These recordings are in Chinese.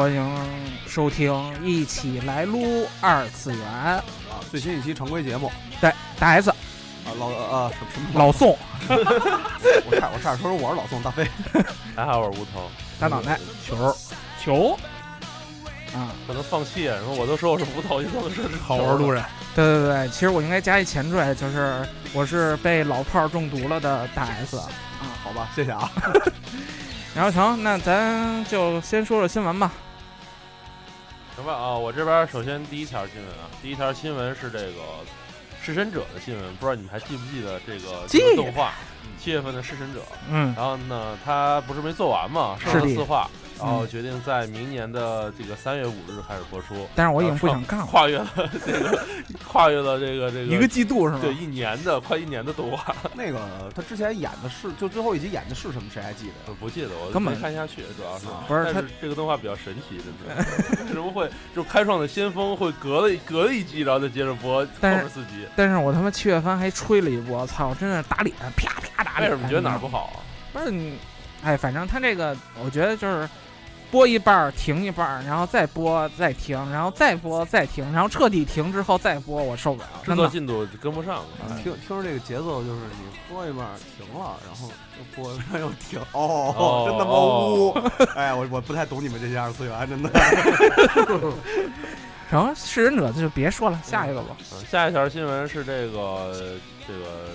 欢迎收听《一起来撸二次元》啊，最新一期常规节目。对，大 S 啊，老呃什么什么老宋，我差我差点说我是老宋大飞。大家好，我是吴头，大脑袋球球啊，可能放弃，说我都说我是吴头，你怎么说是好玩路人？对对对，其实我应该加一前缀，就是我是被老炮儿中毒了的大 S 啊。好吧，谢谢啊。然后成，那咱就先说说新闻吧。行吧啊，我这边首先第一条新闻啊，第一条新闻是这个《弑神者》的新闻，不知道你们还记不记得这个动画？七月份的《弑神者》，嗯，然后呢，他不是没做完嘛，剩了四话，然后嗯决定在明年的这个三月五日开始播出。但是我已经不想干了，跨越了 这个，跨越了这个这个一个季度是吗？对一年的快一年的动画，那个他之前演的是，就最后一集演的是什么？谁还记得？不记得，我根本没看下去，主要是啊不是他这个动画比较神奇，真的，为什么会就开创的先锋会隔了隔了一季，然后再接着播后但是面四集？但是我他妈七月番还吹了一波，操，真的打脸，啪啪打脸。为什么觉得哪儿不好啊？不是你，哎，反正他这个，我觉得就是播一半儿停一半儿，然后再播再停，然后再播再停，然后彻底停之后再播，我受不了。制作进度跟不上，听听着这个节奏，就是你播一半儿停了，然后又播，一半又停。哦，哦真他妈污！哎，我我不太懂你们这些二次元，真的。然后弑人者就别说了，下一个吧。嗯下一条新闻是这个这个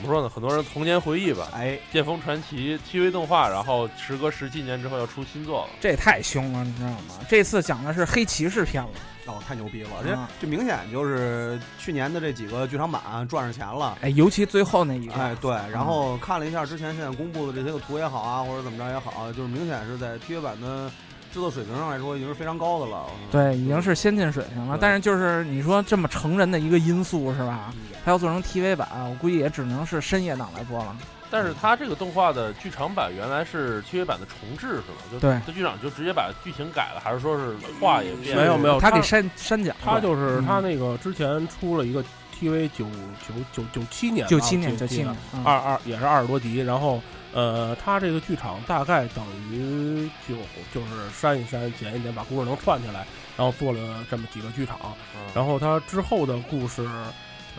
怎么说呢？很多人童年回忆吧，哎，《剑锋传奇》TV 动画，然后时隔十七年之后要出新作了。这也太凶了，你知道吗？这次讲的是黑骑士片了。哦，太牛逼了！这啊这明显就是去年的这几个剧场版赚上钱了。哎，尤其最后那一个，哎，对，然后看了一下之前现在公布的这些个图也好啊，或者怎么着也好，就是明显是在 TV 版的制作水平上来说已经是非常高的了。对，已经是先进水平了。对但是就是你说这么成人的一个因素是吧？嗯它要做成 TV 版，我估计也只能是深夜档来播了。但是它这个动画的剧场版原来是 TV 版的重置是吧？就对这剧场就直接把剧情改了，还是说是画也变？没有没有，他给删删减了，他就是嗯他那个之前出了一个 TV 九九九九七年吧，九七年，九七年，嗯二二也是二十多集，然后呃，他这个剧场大概等于就就是删一删剪一剪，把故事能串起来，然后做了这么几个剧场，嗯然后他之后的故事。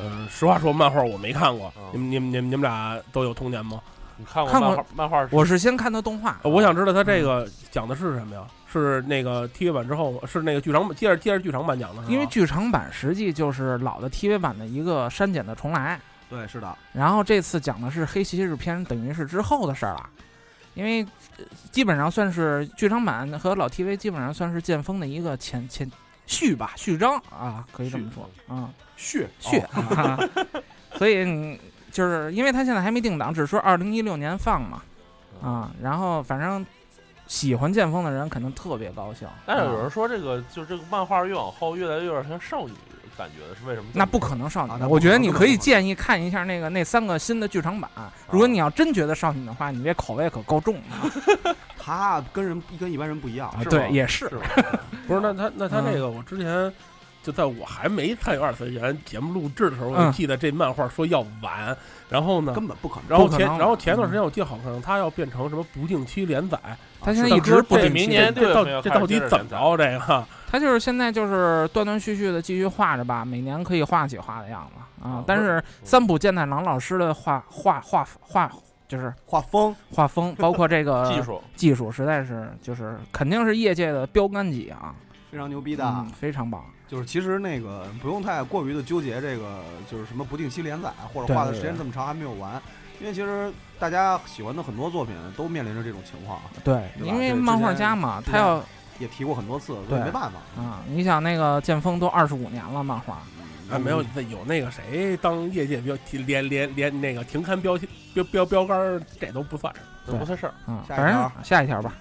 呃，实话说，漫画我没看过，嗯你们、你们、你们、你们俩都有童年吗？你看过看过漫画？漫画是我是先看的动画，呃我想知道他这个讲的是什么呀？是那个 TV 版之后，是那个剧场版，接着接着剧场版讲的是吧？因为剧场版实际就是老的 TV 版的一个删减的重来，对，是的，然后这次讲的是黑骑士篇，等于是之后的事儿了。因为呃基本上算是剧场版和老 TV 基本上算是剑锋的一个前前序吧，序章啊，可以这么说啊，血血啊。所以你就是因为他现在还没定档，只说二零一六年放嘛啊，然后反正喜欢剑锋的人肯定特别高兴。但是有啊人说这个就这个漫画越往后越来越有点像少女感觉的，是为什么？那不可能少女的，啊我觉得你可以建议看一下那个那三个新的剧场版。如果你要真觉得少女的话，你这口味可够重的 他跟人跟一般人不一样啊。对，也是是？不是，那他那他嗯这个，我之前就在我还没参与二次元节目录制的时候，我嗯就记得这漫画说要晚，然后呢，根本不可能。然后前然后前段时间我记得好像它要变成什么不定期连载，他现在一直不这定期明年这到这到底怎么着？这个 他就是现在就是断断续续的继续画着吧，每年可以画几画的样子啊啊。但是三浦健太郎老师的画画画画就是画风画风，包括这个 技术技术，实在是就是肯定是业界的标杆级啊，非常牛逼的，嗯，非常棒。就是其实那个不用太过于的纠结这个，就是什么不定期连载或者画的时间这么长还没有完，因为其实大家喜欢的很多作品都面临着这种情况，对，对吧因为漫画家嘛，之前他要也提过很多次，所对以没办法。啊，你想那个剑锋都二十五年了，漫画，啊，没有有那个谁当业界标连连连那个停刊标标标标杆儿，这都不算什么。这不算事儿。嗯，下一条反正下一条吧，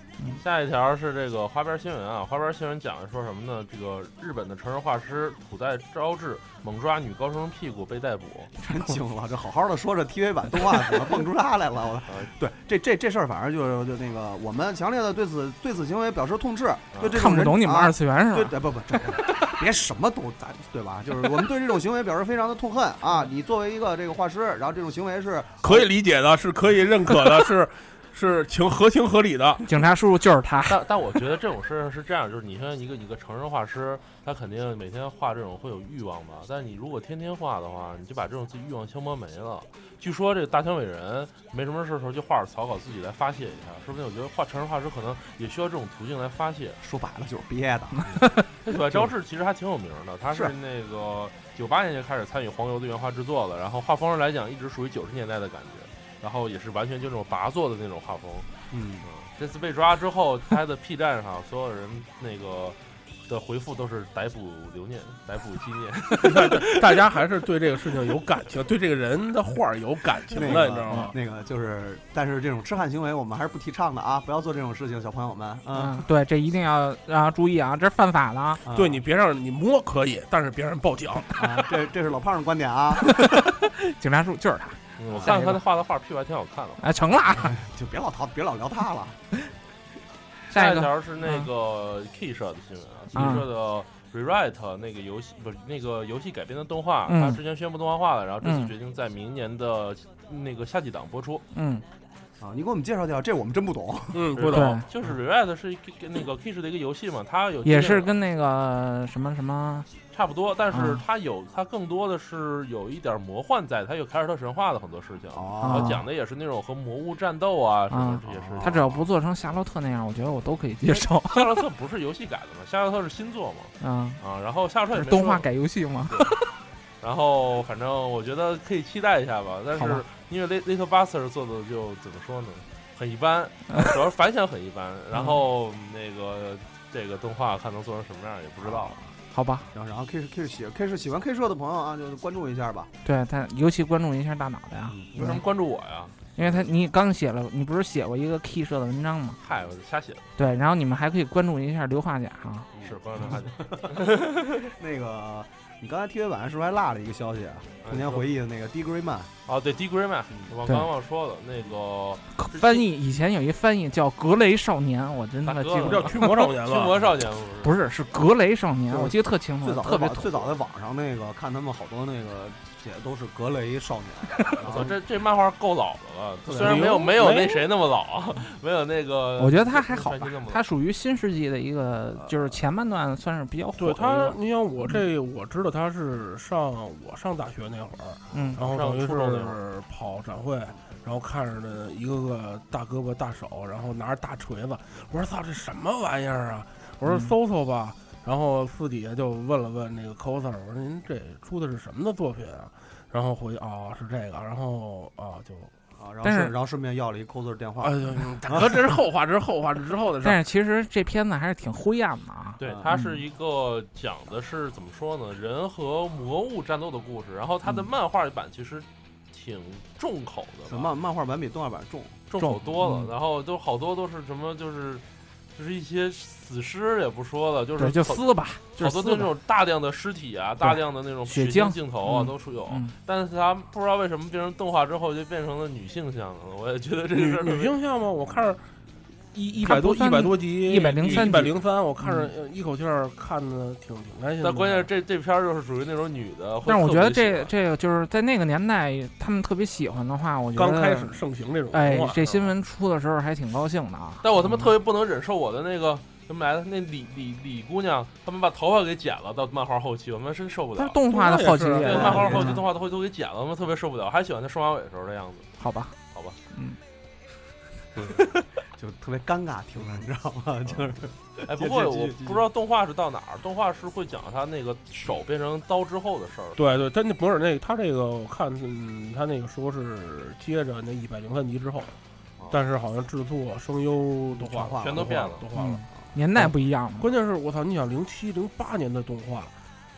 下一条是这个花边新闻啊，花边新闻讲的说什么呢？这个日本的成人画师土代昭治猛抓女高中生屁股被逮捕，真惊了，这好好的说着 TV 版动画怎么蹦出他来了？我 对这这这事儿，反正就是就那个，我们强烈的对此对此行为表示痛斥，对这种看不懂你们二次元是对，吧？呃不不，这别什么都咱对吧？就是我们对这种行为表示非常的痛恨啊！你作为一个这个画师，然后这种行为是可以理解的，是可以认可的，是是情合情合理的。警察叔叔就是他，但但我觉得这种事情是这样，就是你像一个一个成人画师，他肯定每天画这种会有欲望吧？但你如果天天画的话，你就把这种自己欲望消磨没了。据说这个大江伟人没什么事的时候就画点草稿自己来发泄一下，说不定我觉得画成人画师可能也需要这种途径来发泄。说白了就是憋的。土代昭治其实还挺有名的，他是那个九八年就开始参与黄油的原画制作了，然后画风上来讲一直属于九十年代的感觉，然后也是完全就那种拔座的那种画风。嗯，嗯，这次被抓之后，他的 P 站上所有人那个的回复都是逮捕留念、逮捕纪念。大家还是对这个事情有感情，对这个人的画有感情的，那个你知道吗？那个就是，但是这种痴汉行为我们还是不提倡的啊！不要做这种事情，小朋友们。嗯，嗯，对，这一定要啊注意啊，这是犯法的啊。啊对你别让你摸可以，但是别让人报警。啊，这这是老胖的观点啊，警察叔叔就是他，嗯我看看他画的画 P 还挺好看的。哎，成了啊。就别老讨，别老聊他了。下一个，条是那个 Key 社的新闻啊，Key 啊社的 Rewrite 那个游戏不是那个游戏改编的动画，嗯他之前宣布动画化了，然后这次嗯决定在明年的那个夏季档播出。嗯，啊，你给我们介绍介绍，这我们真不懂。嗯，不懂。就是 Rewrite 是一个跟那个社的一个游戏嘛，它有也是跟那个什么什么，差不多，但是嗯它有它更多的是有一点魔幻在，它有凯尔特神话的很多事情。然哦后讲的也是那种和魔物战斗啊什么啊这些事情。他只要不做成夏洛特那样，我觉得我都可以接受。夏洛特不是游戏改的嘛？夏洛特是新作嘛？嗯，啊，然后夏洛特也是动画改游戏吗？然后反正我觉得可以期待一下吧，但是因为 Little Buster 做的就怎么说呢，很一般，主要是反响很一般。然后那个这个动画看能做成什么样也不知道。好吧，然后然后 K 是 K 是喜 K 是喜欢 K 社的朋友啊，就关注一下吧。对他尤其关注一下大脑袋啊，为什么关注我呀？因为他你刚写了，你不是写过一个 Key 社的文章吗？嗨，我就瞎写的，对，然后你们还可以关注一下硫化钾啊。是关注他。那个，你刚才 TV 版是不是还落了一个消息啊？童年回忆的那个 Degree Man，啊，对 Degree Man，我刚刚忘说了，那个翻译以前有一翻译叫格雷少年，我真他妈记。不叫驱魔少年驱？魔少年不是，是格雷少年，我记得特清楚最，早特别最早在网上那个看他们好多那个写的都是格雷少年，我操，这这漫画够老的了，虽然没有没有那谁那么老，没有那个，我觉得他还好他属于新世纪的一个，就是前半段算是比较火的对他，你想我这我知道他是上我上大学那会儿，嗯然后等于上初中那会是跑展会，然后看着那一个个大胳膊大手，然后拿着大锤子，我说操这什么玩意儿啊？我说嗯。搜搜吧，然后私底下就问了问那个 coser，我说您这出的是什么的作品啊？然后回哦是这个，然后啊就啊，然后但是顺然后顺便要了一 coser 电话哥这是后话，这是后话，这之后的事。但是其实这片子还是挺灰暗的啊。对嗯，它是一个讲的是怎么说呢，人和魔物战斗的故事。然后它的嗯漫画版其实挺重口的，漫漫画版比动画版重，重口多了。嗯然后都好多都是什么，就是就是一些死尸也不说了，就是对，就好撕吧，就好是撕吧。多那种大量的尸体啊，大量的那种血浆镜头啊，嗯都是有。嗯，但是它不知道为什么变成动画之后就变成了女性向了，我也觉得这个女事儿特别女性向吗？我看着一一百多一百多集，一百零三一百零三，我看着呃一口气儿看的挺挺开心的。但关键是这这片儿就是属于那种女的，但是我觉得这这个就是在那个年代，他们特别喜欢的话，我觉得刚开始盛行这种哎，这新闻出的时候还挺高兴的啊。但我他妈特别不能忍受我的那个什么来的，那李李李姑娘，他们把头发给剪了，到漫画后期，我们真受不了但是。动画的后期对，漫画后期嗯动画都会都给剪了，我们特别受不了。还喜欢他双马尾的时候的样子，好吧，好吧？就特别尴尬，听着你知道吗？就是哎，不过我不知道动画是到哪儿，动画是会讲他那个手变成刀之后的事儿。对对，他那不是那他这个我看嗯他那个说是接着那一百零三集之后，但是好像制作、声优都换全全都变了都换了。嗯，年代不一样嘛。关键是我操，你想零七零八年的动画，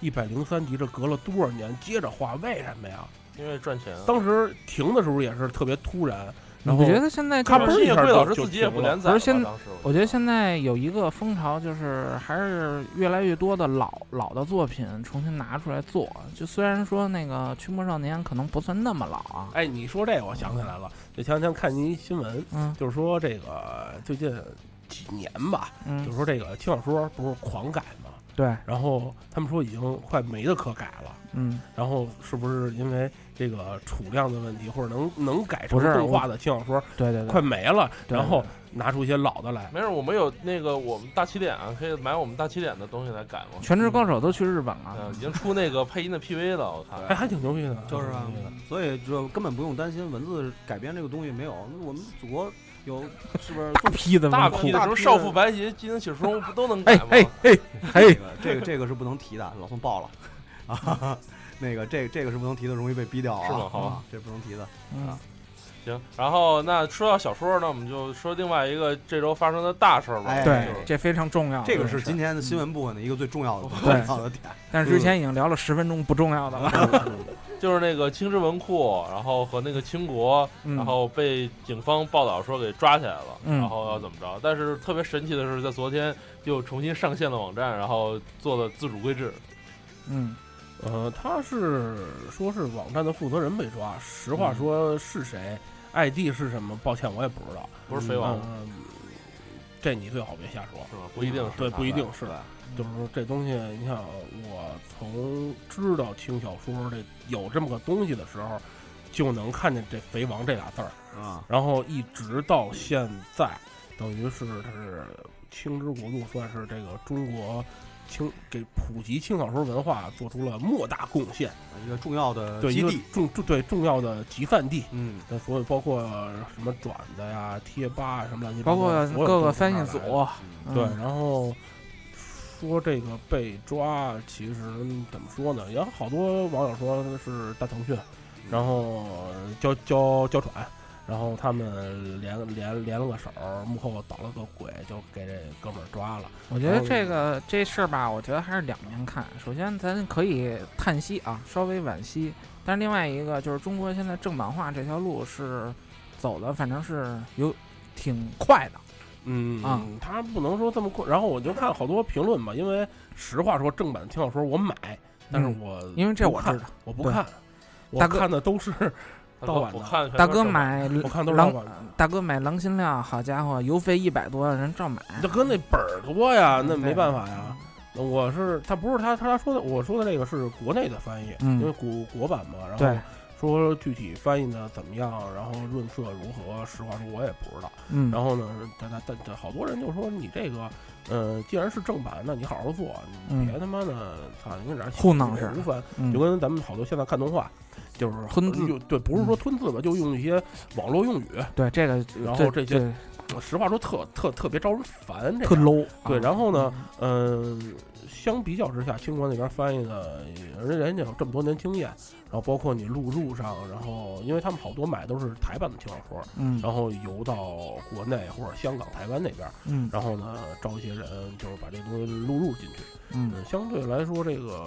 一百零三集，这隔了多少年接着画？为什么呀？因为赚钱啊。当时停的时候也是特别突然，然后你不觉得现在就是他不是一野龟下就就老师自己也不连载了我觉得现在有一个风潮，就是还是越来越多的老老的作品重新拿出来做。就虽然说那个《驱魔少年》可能不算那么老啊，哎，你说这个我想起来了，就前两天看一新闻，嗯就是说这个最近几年吧，就嗯是，说这个轻小说不是狂改吗？对，然后他们说已经快没得可改了。嗯，然后是不是因为这个储量的问题，或者能能改成动画的轻小说对对对，快没了，然后拿出一些老的来？没事，我们有那个我们大起点啊，可以买我们大起点的东西来改嘛。全职高手都去日本了。嗯，已经出那个配音的 PV 了，我看。哎，还挺牛逼的，就是啊所以就根本不用担心文字改编这个东西没有。我们祖国有是不是大批的大批的什么少妇白洁、技能写书不都能改吗？哎哎哎哎，这个这个这个是不能提的，老宋爆了啊！那个这这个是不能提的，容易被逼掉啊。是吗好这不能提的。嗯，行，然后那说到小说，那我们就说另外一个这周发生的大事儿吧。哎对，这非常重要。这个是今天的新闻部分的一个最重要的对重要的点。但是之前已经聊了十分钟不重要的了。就是那个青之文库，然后和那个清国，嗯然后被警方报道说给抓起来了，嗯然后要怎么着？但是特别神奇的是，在昨天又重新上线了网站，然后做了自主规制。嗯，呃，他是说是网站的负责人被抓，实话说是谁、i d 是什么？抱歉，我也不知道。不是飞王嗯，这你最好别瞎说。是吧？不一定是，对，不一定是对。就是说这东西，你想，我从知道轻小说这有这么个东西的时候，就能看见这“肥王”这俩字儿，啊，然后一直到现在，等于是它是青之国度算是这个中国轻给普及青草书文化做出了莫大贡献，一个重要的对一个基地。重重对重要的集散地。嗯，那所有包括什么转子呀、贴吧啊什么乱七八糟，包括各个翻译组，对，嗯然后说这个被抓，其实怎么说呢？有好多网友说是大腾讯，然后交交交传，然后他们连连连了个手，幕后捣了个鬼，就给这哥们儿抓了。我觉得这个这事儿吧，我觉得还是两面看。首先，咱可以叹息啊，稍微惋惜。但是另外一个就是，中国现在正版化这条路是走的，反正是有挺快的。嗯啊他不能说这么快。然后我就看好多评论吧，因为实话说，正版轻小说我买，但是嗯我因为这我知道，我不看，我看的都是大盗版的我看大哥买我看都是盗狼版的。大哥买狼心料，好家伙，邮费一百多，人照买。大哥那本儿多呀，那嗯没办法呀。我是他不是他他说的，我说的这个是国内的翻译，嗯因为国国版嘛，然后说具体翻译的怎么样，然后润色如何，实话说我也不知道。嗯，然后呢，但但但但好多人就说你这个，呃，既然是正版，那你好好做，你嗯别他妈的，操，你跟这儿糊弄似的胡翻，嗯就跟咱们好多现在看动画，就是吞字对，不是说吞字吧，就用一些网络用语，对这个，然后这些实话说特特特别招人烦，这特 low。对，啊然后呢，嗯，相比较之下，清国那边翻译的，人人家有这么多年经验，然后包括你录入上，然后因为他们好多买都是台版的轻小说，嗯然后邮到国内或者香港、台湾那边，嗯然后呢招一些人，就是把这东西录入进去。嗯嗯，相对来说，这个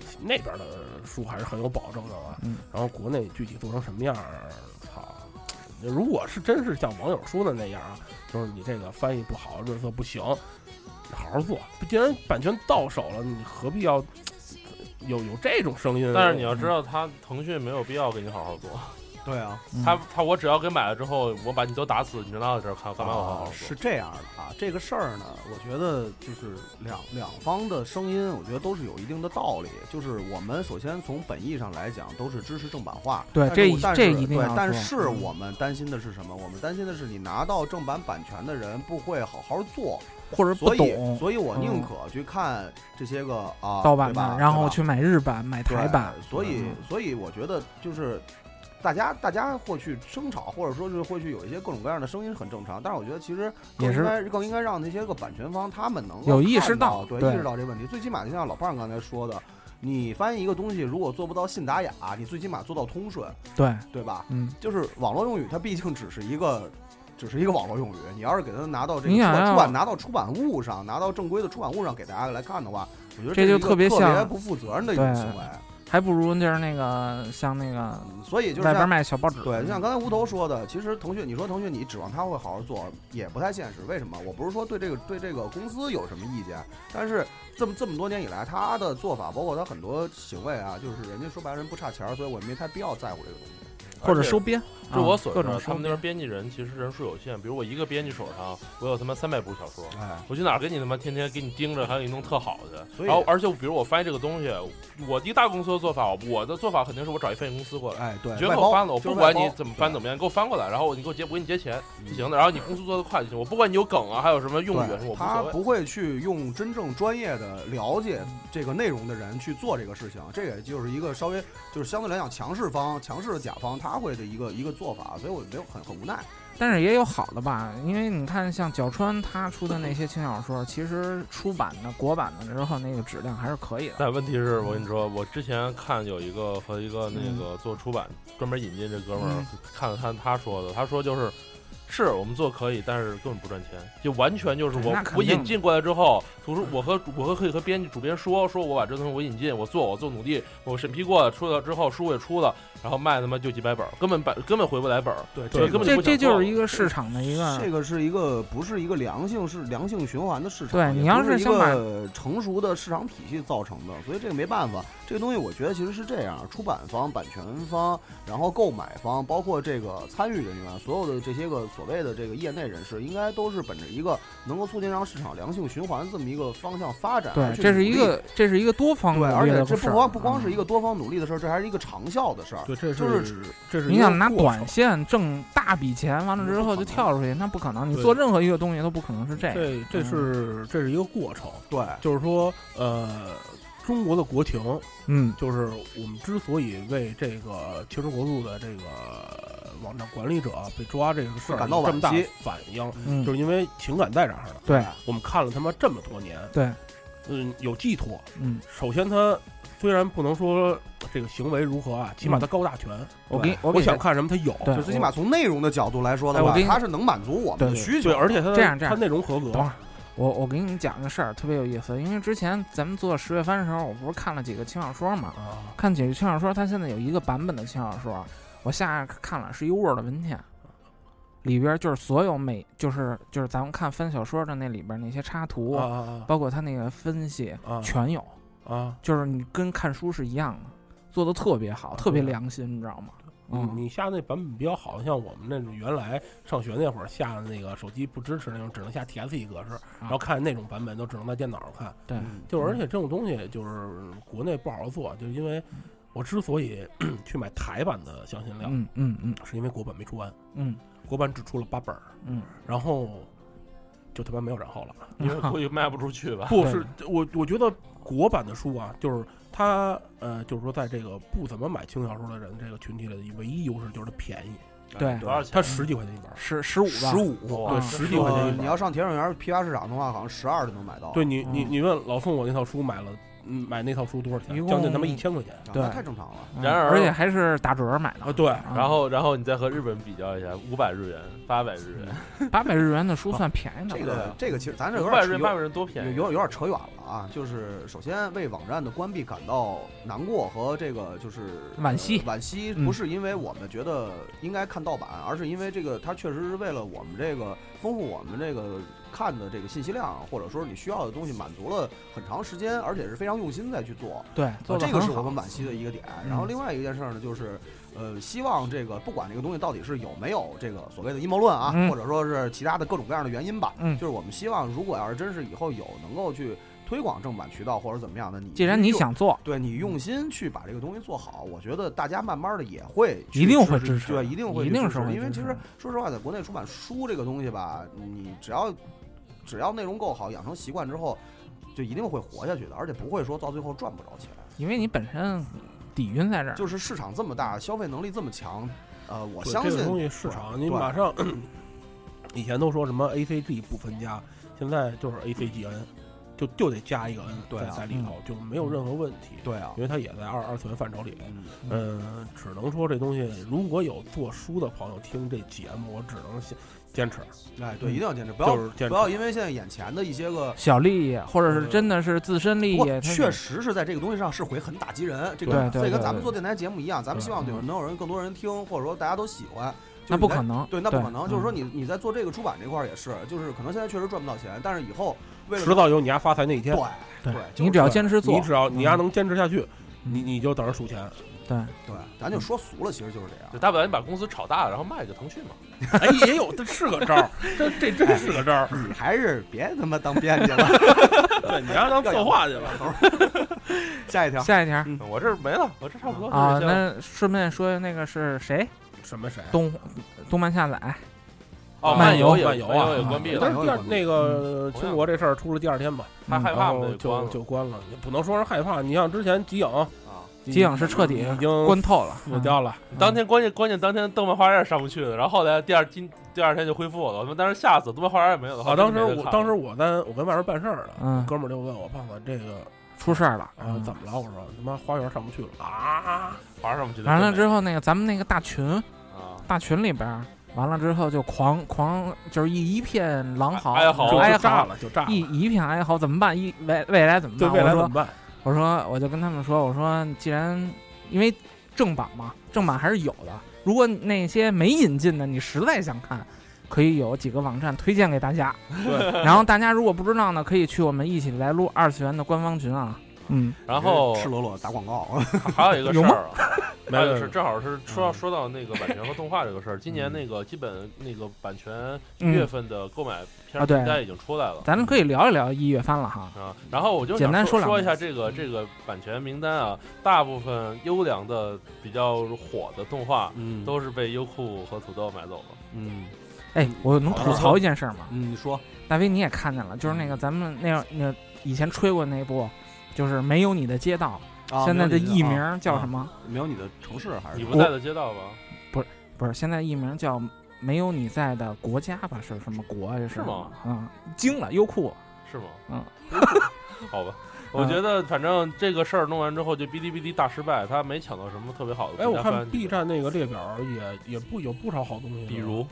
嗯那边的书还是很有保证的啊。嗯然后国内具体做成什么样儿，操！如果是真是像网友说的那样啊，就是你这个翻译不好，润色不行，好好做。既然版权到手了，你何必要有有这种声音？但是你要知道，他腾讯没有必要给你好好做。对啊，嗯他他我只要给买了之后，我把你都打死，你就拿到这儿看，干嘛我好好啊做？是这样的啊，这个事儿呢，我觉得就是两两方的声音，我觉得都是有一定的道理。就是我们首先从本意上来讲，都是支持正版化。但是对这一但是这一定对，但是嗯我们担心的是什么？我们担心的是你拿到正版版权的人不会好好做，或者不所以懂，所以我宁嗯可去看这些个啊盗版吧的，然后去买日版、买台版，所以嗯，所以我觉得就是大家大家会去争吵，或者说是会去有一些各种各样的声音很正常。但是我觉得其实更也是应该更应该让那些个版权方他们能够有意识到，对，对意识到这个问题。最起码就像老胖刚才说的。你翻译一个东西，如果做不到信达雅，你最起码做到通顺，对，对吧？嗯，就是网络用语，它毕竟只是一个，只是一个网络用语。你要是给他拿到这个出版出版拿到出版物上，拿到正规的出版物上给大家来看的话，我觉得这就是一个特特别像不负责任的一种行为。还不如就是那个像那个嗯所以就是外边卖小报纸，对，就像刚才吴头说的，其实腾讯，你说腾讯，你指望他会好好做，也不太现实。为什么？我不是说对这个对这个公司有什么意见，但是这么这么多年以来，他的做法，包括他很多行为啊，就是人家说白了人不差钱儿，所以我没太必要在乎这个东西。或者收编，据啊我所知，各种他们那边编，辑人其实人数有限。比如我一个编辑手上，我有他妈三百部小说，哎，我去哪儿给你他妈天天给你盯着，还给你弄特好的。然后，而且比如我翻译这个东西，我一大公司的做法，我的做法肯定是我找一翻译公司过来。哎，对，你觉得给我翻了，我不管你怎么翻怎么样，你给我翻过来，然后你给我结，我给你结钱就行的。然后你公司做的快就行，我不管你有梗啊，还有什么用语啊什么，我无所谓。他不会去用真正专业的了解这个内容的人去做这个事情，这也就是一个稍微就是相对来讲强势方、强势的甲方他会的一个一个做法，所以我没有很很无奈。但是也有好的吧，因为你看像角川他出的那些轻小说，其实出版的国版的之后那个质量还是可以的。但问题是我跟你说，我之前看有一个和一个那嗯个做出版专门引进这哥们儿嗯，看了看他说的，他说就是。是我们做可以，但是根本不赚钱，就完全就是我我引进过来之后，图书我和我和可以和编辑主编说，说我把这东西我引进，我做我做努力，我审批过了，出了之后书也出了，然后卖他妈就几百本儿，根本本根本回不来本儿，对所以根本就这这不想做了就是一个市场的一个这个是一个不是一个良性是良性循环的市场，对你要是一是想把个成熟的市场体系造成的，所以这个没办法。这个东西我觉得其实是这样，出版方、版权方，然后购买方，包括这个参与人员，所有的这些个所谓的这个业内人士，应该都是本着一个能够促进让市场良性循环这么一个方向发展。对，这是一个这是一个多方对，努而且力的事儿这不光不光是一嗯个多方努力的事儿，这还是一个长效的事儿。对，这就是这是你想拿短线挣大笔钱，完了之后就跳出去，那不可能。你做任何一个东西都不可能是这样。这这是这是一个过程，对，就是说，呃，中国的国情，嗯，就是我们之所以为这个青春国度的这个网站管理者被抓这个事儿感到有这么大反应，嗯。就是因为情感在这儿呢。对。我们看了他妈这么多年，对，嗯，有寄托。嗯，首先他虽然不能说这个行为如何啊，起码嗯。他高大全。我给我给想看什么他有，就最起码从内容的角度来说的话哎我给，你它是能满足我们的需求。对，而且他的这样这样。他内容合格。我我给你讲个事儿，特别有意思。因为之前咱们做十月番的时候，我不是看了几个轻小说嘛？啊，看几个轻小说，它现在有一个版本的轻小说，我下看了是一 Word 文件，里边就是所有每就是就是咱们看翻小说的那里边那些插图，啊啊包括它那个分析，啊全有，啊！就是你跟看书是一样的，做的特别好，特别良心，你知道吗？你嗯，你下那版本比较好，像我们那种原来上学那会儿下的那个手机不支持那种，只能下 TSE 格式，然后看那种版本都只能在电脑上看。对，就是而且这种东西就是国内不好好做，就是因为我之所以 去买台版的香辛料，嗯嗯嗯是因为国版没出完，嗯国版只出了八本儿，嗯，然后就他妈没有然后了。因为估计卖不出去吧。不是我，我觉得国版的书啊，就是它呃，就是说在这个不怎么买轻小说的人这个群体里的唯一优势就是它便宜，对多少钱？它十几块钱一本，十十五吧，十五，对，啊十几块钱一本。你要上铁岭园批发市场的话，好像十二就能买到。对你你嗯你问老宋，我那套书买了，嗯，买那套书多少钱将近他妈一千块钱。啊，对太正常了。嗯然而而且还是打折买的啊，，对，啊然后，然后你再和日本比较一下，五百日元、八百日元，八百日元的书算便宜的这。个这个其实咱这有五百日元、点扯八百日元多有便宜。有有点扯远了啊。就是首先为网站的关闭感到难过和这个就是惋惜呃惋惜嗯不是因为我们觉得应该看盗版，而是因为这个它确实是为了我们这个丰富我们这个看的这个信息量，或者说你需要的东西满足了很长时间，而且是非常用心再去做。对，这个是我们。惋惜的一个点。然后嗯另外一件事儿呢，就是，呃，希望这个不管这个东西到底是有没有这个所谓的阴谋论啊，嗯或者说是其他的各种各样的原因吧，嗯就是我们希望，如果要是真是以后有能够去推广正版渠道或者怎么样的，你既然你想做，对你用心去把这个东西做好，我觉得大家慢慢的也会一定会支支持对，一定会一定是会支持因为其实说实话，在国内出版书这个东西吧，你只要只要内容够好，养成习惯之后，就一定会活下去的，而且不会说到最后赚不着钱。因为你本身底蕴在这儿，就是市场这么大，消费能力这么强，呃，我相信这个东西市场，你马上 以前都说什么 A C G 不分家，现在就是 A C G N，就就得加一个 N 对啊在在里头，就没有任何问题。对啊因，为它也在二二次元范畴里。嗯嗯，只能说这东西如果有做书的朋友听这节目，我只能先坚持，哎，对，一定要坚持，不要就是持不。要因为现在眼前的一些个。小利益，或者是真的是自身利益，确实是在这个东西上是会很打击人，这个对对对这跟咱们做电台节目一样，咱们希望有能有人更多人听，或者说大家都喜欢。那不可能，对，那不可能。就是说嗯你你在做这个出版这块儿也是，就是可能现在确实赚不到钱，但是以后为了迟早有你家发财那一天。对对对，就是你只要坚持做，你只要你丫嗯能坚持下去，嗯你你就等着数钱。对，对，咱就说俗了，其实就是这样就。大不了你把公司炒大了，然后卖给腾讯嘛。哎，也有，这是个招儿，这这真是个招儿。你还是别他妈当编辑了。对你丫当策划去了。下一条，下一条我这儿没了，我这差不多啊，就这些了那顺便说那个是谁？什么谁？动动漫下载，哦，漫游游也漫游啊也关闭了但是。第二那个嗯清国这事儿出了第二天吧，他害怕然我就关就关了，也不能说是害怕。你像之前极影，啊，机影是彻底已经关透了，死掉了。当天关键关键当天动漫花园上不去了，然后后来第二今第二天就恢复了，我他妈当时吓死，动漫花园也没有了。后啊，当时我当时我在我跟外边办事儿呢，嗯哥们儿就问我胖子这个出事儿了啊怎么了？我说他妈花园上不去了啊！花园上不去。完了之后，那个咱们那个大群，啊，大群里边儿，完了之后就狂狂，就是一一片狼嚎，哀嚎就哀嚎，炸了，就炸了。一一片哀嚎，怎么办？一未未来怎么对办？我说未来怎么办？我说我就跟他们说，我说既然因为正版嘛，正版还是有的。如果那些没引进的，你实在想看，可以有几个网站推荐给大家。对，然后大家如果不知道呢，可以去我们一起来录二次元的官方群啊。嗯，然后赤裸裸打广告，还有一个事儿啊，还有是正好是说到说到那个版权和动画这个事儿，今年那个基本那个版权一嗯月份的购买片名单已经出来了。咱们可以聊一聊一月番了哈。啊，然后我就简单想说说一下这个这个版权名单啊，大部分优良的、比较火的动画嗯都是被优酷和土豆买走了。嗯哎，我能吐槽一件事儿吗？嗯，你说大飞你也看见了，就是那个咱们那样那以前吹过那部，就是没有你的街道，啊现在的艺名叫什么？没有你的城市还是你不在的街道吧？不是不是，现在艺名叫没有你在的国家吧？是什么国啊？这是吗？嗯，惊了，优酷。是吗？嗯，好吧。我觉得反正这个事儿弄完之后，就哔哩哔哩大失败，他没抢到什么特别好的哎，我看。B 站那个列表也也不有不少好东西，比如，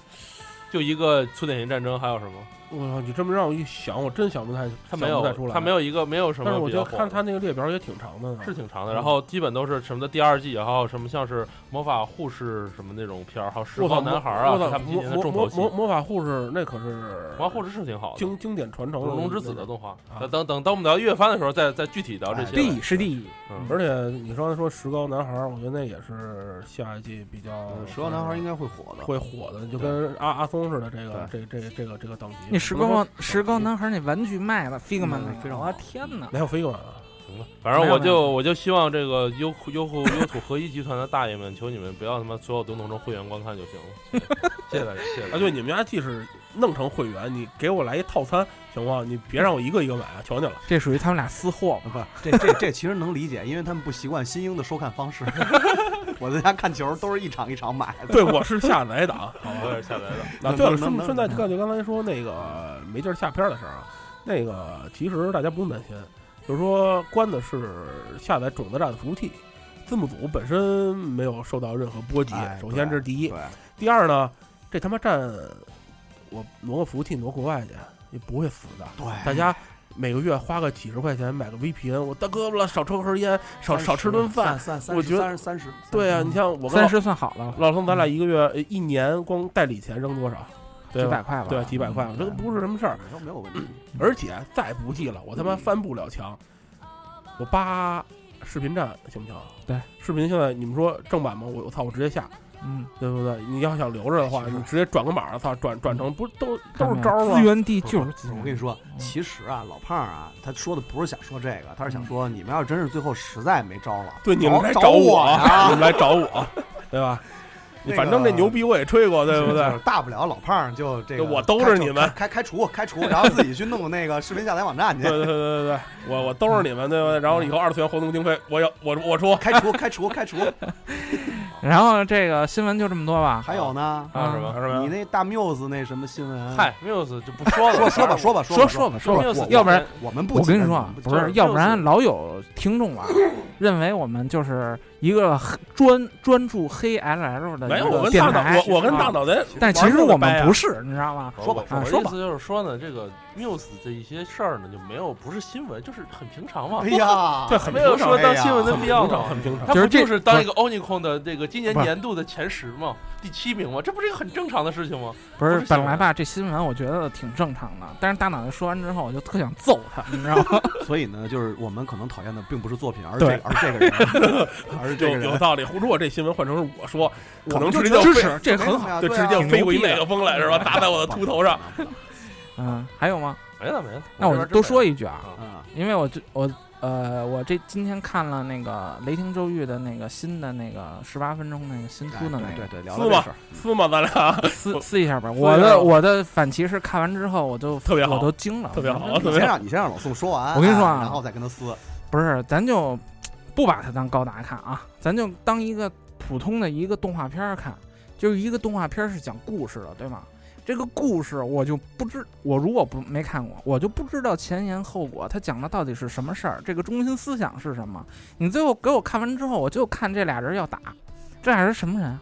就一个粗点型战争，还有什么？我操，你这么让我一想，我真想不太，他没有想不太出，来。他没有一个没有什么但是我觉。得看他那个列表也挺长的呢，是挺长的，嗯然后基本都是什么的第二季，然后什么像是魔法护士什么那种片儿，还有十号男孩儿啊，今魔年的重头戏。魔魔法护士那可是魔法护士是挺好的，经经典传承的龙之子的动画。啊等等等等，我们聊月番的时候再再具体聊这些。地是第一，而且你刚才说石膏男孩儿，我觉得那也是下一季比较嗯石膏男孩应该会火的，会火的，就跟阿阿松似的这个这这这个这个等级。那石膏石膏男孩那玩具卖了，Figma 那个，我天哪！没有飞过来啊，行吧，反正我就我就希望这个优酷优酷优土合一集团的大爷们，求你们不要他妈所有都弄成会员观看就行了。谢谢大家，谢谢大家。啊，对，你们家即使弄成会员，你给我来一套餐行吗？你别让我一个一个买啊，求你了。这属于他们俩私货嘛？不，这这这其实能理解，因为他们不习惯新英的收看方式。我在家看球都是一场一场买的。对，我是下载党，好 吧我？也是下载党。那，对了，顺顺带就就刚才说那个没劲儿下片儿的事儿啊，那个其实大家不用担心，就是说关的是下载种子站的服务器，字幕组本身没有受到任何波及。哎首先这是第一，对，第二呢，这他妈站我挪个服务器挪国外去也不会死的，对大家。每个月花个几十块钱买个 VPN，我大哥了，少抽盒烟，少少吃顿饭。三三我觉得三十三十，对啊，你像我三十算好了，老宋，咱俩一个月呃一年光代理钱扔多少？对几百块吧，对，几百块，这都不是什么事儿。没有问题。而且再不济了，我他妈翻不了墙，我扒视频站行不行？对，视频现在你们说正版吗？我我操，我直接下，嗯，对不对？你要想留着的话，你直接转个码，操，转转成不都都看没有是招儿吗资？源地就是资源我跟你说，其实啊，老胖啊，他说的不是想说这个，他是想说，你们要真是最后实在没招了，对，你们来找找我呀你们来找我，对吧？反正这牛逼我也吹过，对不对？就是大不了老胖就这个，我兜着你们开开开除开除，然后自己去弄那个视频下载网站去对，对对对对，我我兜着你们，对不对？然后以后二次元活动经费，我要我我出。开除开除开除。然后这个新闻就这么多吧。还有呢，还有什么？还有什么你那大 Muse 那什么新闻？嗨，Muse 就不说了，说说吧说吧说吧说吧说吧，Muse 要不然我们不我跟你说啊不是要不然老有听众啊，认为我们就是一个黑专专注黑 LL 的没有，我跟大脑，我我跟大啊，脑袋，但其实我们不是，你知道吗？说吧说吧的意思就是说呢，这个 Muse 这一些事儿呢，就没有不是新闻，就是很平常嘛哎。呀，对，很没有说当新闻的必要平常，很平常。他不就是当一个 Onicon 的这个今年年度的前十嘛？第七名嘛？这不是一个很正常的事情吗？不是不是本来吧，这新闻我觉得挺正常的，但是大脑袋说完之后，我就特想揍他，你知道吗？所以呢，就是我们可能讨厌的并不是作品，而是对这而是这个人，而是这个人。有有道理。如果这新闻换成是我说，可能就直接飞支持，这很好就直对啊接飞过一挺牛逼的麦克风来是吧？打在我的秃头上。嗯，还有吗？没了没了。那我多说一一句啊，嗯，因为我这我呃，我这今天看了那个《雷霆咒域》的那个新的那个十八分钟那个新出的那个，对对对，聊撕吧聊这事儿。撕吗，咱俩撕撕一下吧。我的我的反骑士看完之后，我就特别好我都惊了，特别好我你先特别好让你先让老宋说完，我跟你说啊哎然后再跟他撕。不是，咱就不把它当高达看啊，咱就当一个普通的一个动画片儿看，就是一个动画片儿是讲故事的，对吗？这个故事我就不知，我如果不没看过，我就不知道前言后果，他讲的到底是什么事儿，这个中心思想是什么。你最后给我看完之后，我就看这俩人要打，这俩人什么人啊？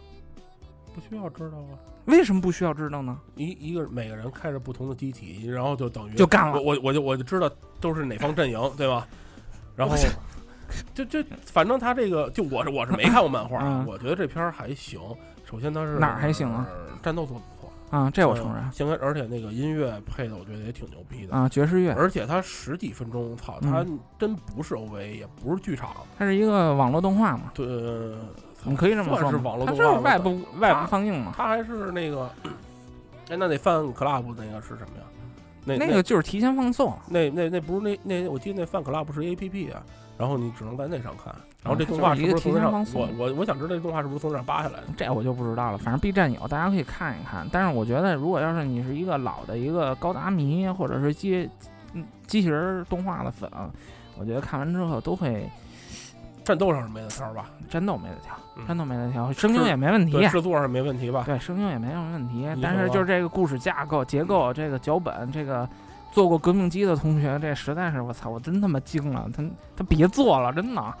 不需要知道啊。为什么不需要知道呢？一一个每个人开着不同的机体，然后就等于就干了我我我就我就知道都是哪方阵营，对吧？然后就就反正他这个就我是我是没看过漫画，嗯我觉得这片儿还行。首先它是哪儿还行啊？战斗做得不错，啊，这我承认嗯现在而且那个音乐配的我觉得也挺牛逼的。啊，爵士乐，而且它十几分钟，操，嗯它真不是 OVA，也不是剧场，它是一个网络动画嘛，对，呃你可以这么说是网络动画是外部外部放映嘛，它还是那个，哎，那那范 club 那个是什么呀？那那个就是提前放送了。那那那不是那那我记得那范 club 是 A P P 啊，然后你只能在那上看，然后这动画就是不是从那上？我我我想知道这动画是不是从那上扒下来的？这我就不知道了，反正 B 站有，大家可以看一看。但是我觉得，如果要是你是一个老的一个高达迷，或者是机嗯机器人儿动画的粉，我觉得看完之后都会战斗上是没得挑吧？战斗没得挑，嗯战斗没得挑，声优也没问题对，，制作上没问题吧？对，声优也没什么问题。但是就是这个故事架构、结构、这个脚本、这个做过革命机的同学，这实在是我操，我真他妈惊了，他他别做了，真的。啊，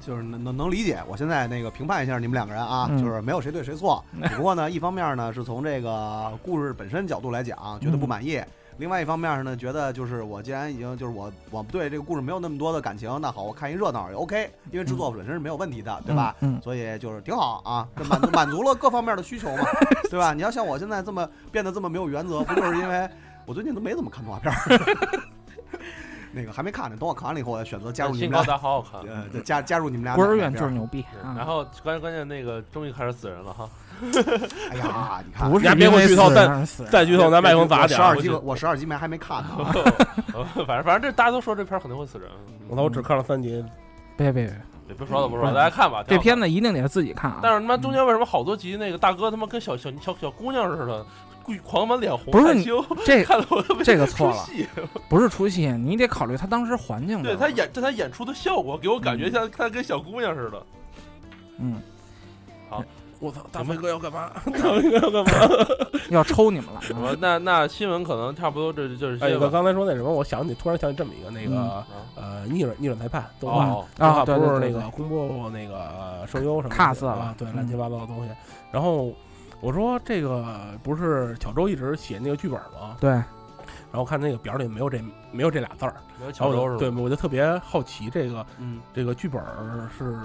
就是能能能理解。我现在那个评判一下你们两个人啊，嗯就是没有谁对谁错，只不过呢，一方面呢是从这个故事本身角度来讲，觉得不满意。另外一方面呢，觉得就是我既然已经就是我我对这个故事没有那么多的感情，那好，我看一热闹也 OK，因为制作本身是没有问题的，对吧？所以就是挺好啊，这满足满足了各方面的需求嘛，对吧？你要像我现在这么变得这么没有原则，不就是因为我最近都没怎么看动画片儿？那个还没看呢，等我看完了以后，我选择加入你新高们俩，达好好看。呃，加加入你们俩。孤儿院就是牛逼。啊然后关关键那个终于开始死人了哈，哎呀，你看，不是别给我剧透再再剧透，咱麦克风砸点儿。十二集，我十二集没还没看呢。呃反正反正这大家都说这片儿肯定会死人。我操，我只看了三集，别别别，别不说了不说了，大家看吧。这片子，一定得自己看啊！但是他妈中间为什么好多集那个大哥他妈跟小小小小姑娘似的，故意狂满脸红不是你害羞，这 看的我特别这个错了出戏 不是出戏，你得考虑他当时环境。对他演这他演出的效果，给我感觉像他跟小姑娘似的。嗯，我操，大飞哥要干嘛？大飞哥要干嘛？要抽你们了我啊！那那新闻可能差不多这就是哎。我刚才说那什么，我想起突然想起这么一个那个啊呃逆转逆转裁判动画，啊，对不是对对对那个公布那个呃声优什么的 Cast 啊了，对，嗯乱七八糟的东西。然后我说这个不是小周一直写那个剧本吗？对，然后看那个表里没有这没有这俩字儿，没有然巧周是吧？后我对，我就特别好奇这个嗯，这个剧本是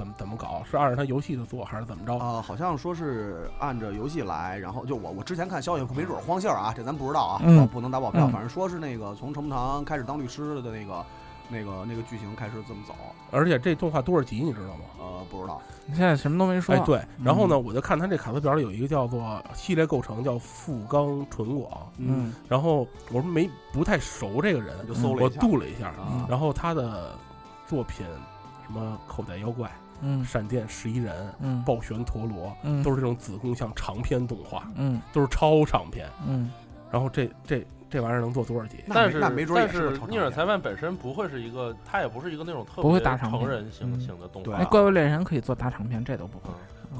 怎么怎么搞？是按照他游戏的做，还是怎么着？啊，好像说是按照游戏来，然后就我我之前看消息，没准儿荒信儿啊，这咱不知道啊，嗯不能打保票。嗯反正说是那个从程步堂开始当律师的那个那个那个剧情开始这么走，而且这动画多少集你知道吗？呃，不知道。你现在什么都没说。哎，对，然后呢，我就看他这卡词表里有一个叫做系列构成叫富冈纯广，嗯然后我说没不太熟这个人，就搜了一下度了一下，啊然后他的作品什么口袋妖怪、嗯闪电十一人、嗯暴旋陀螺，嗯都是这种子宫向长篇动画，嗯都是超长篇。嗯然后这这这玩意儿能做多少集？但是那没准儿但是也是超长片逆转裁判本身不会是一个，它也不是一个那种特不会别大长篇成人型嗯型的动画。怪物猎人可以做大长篇，这都不会。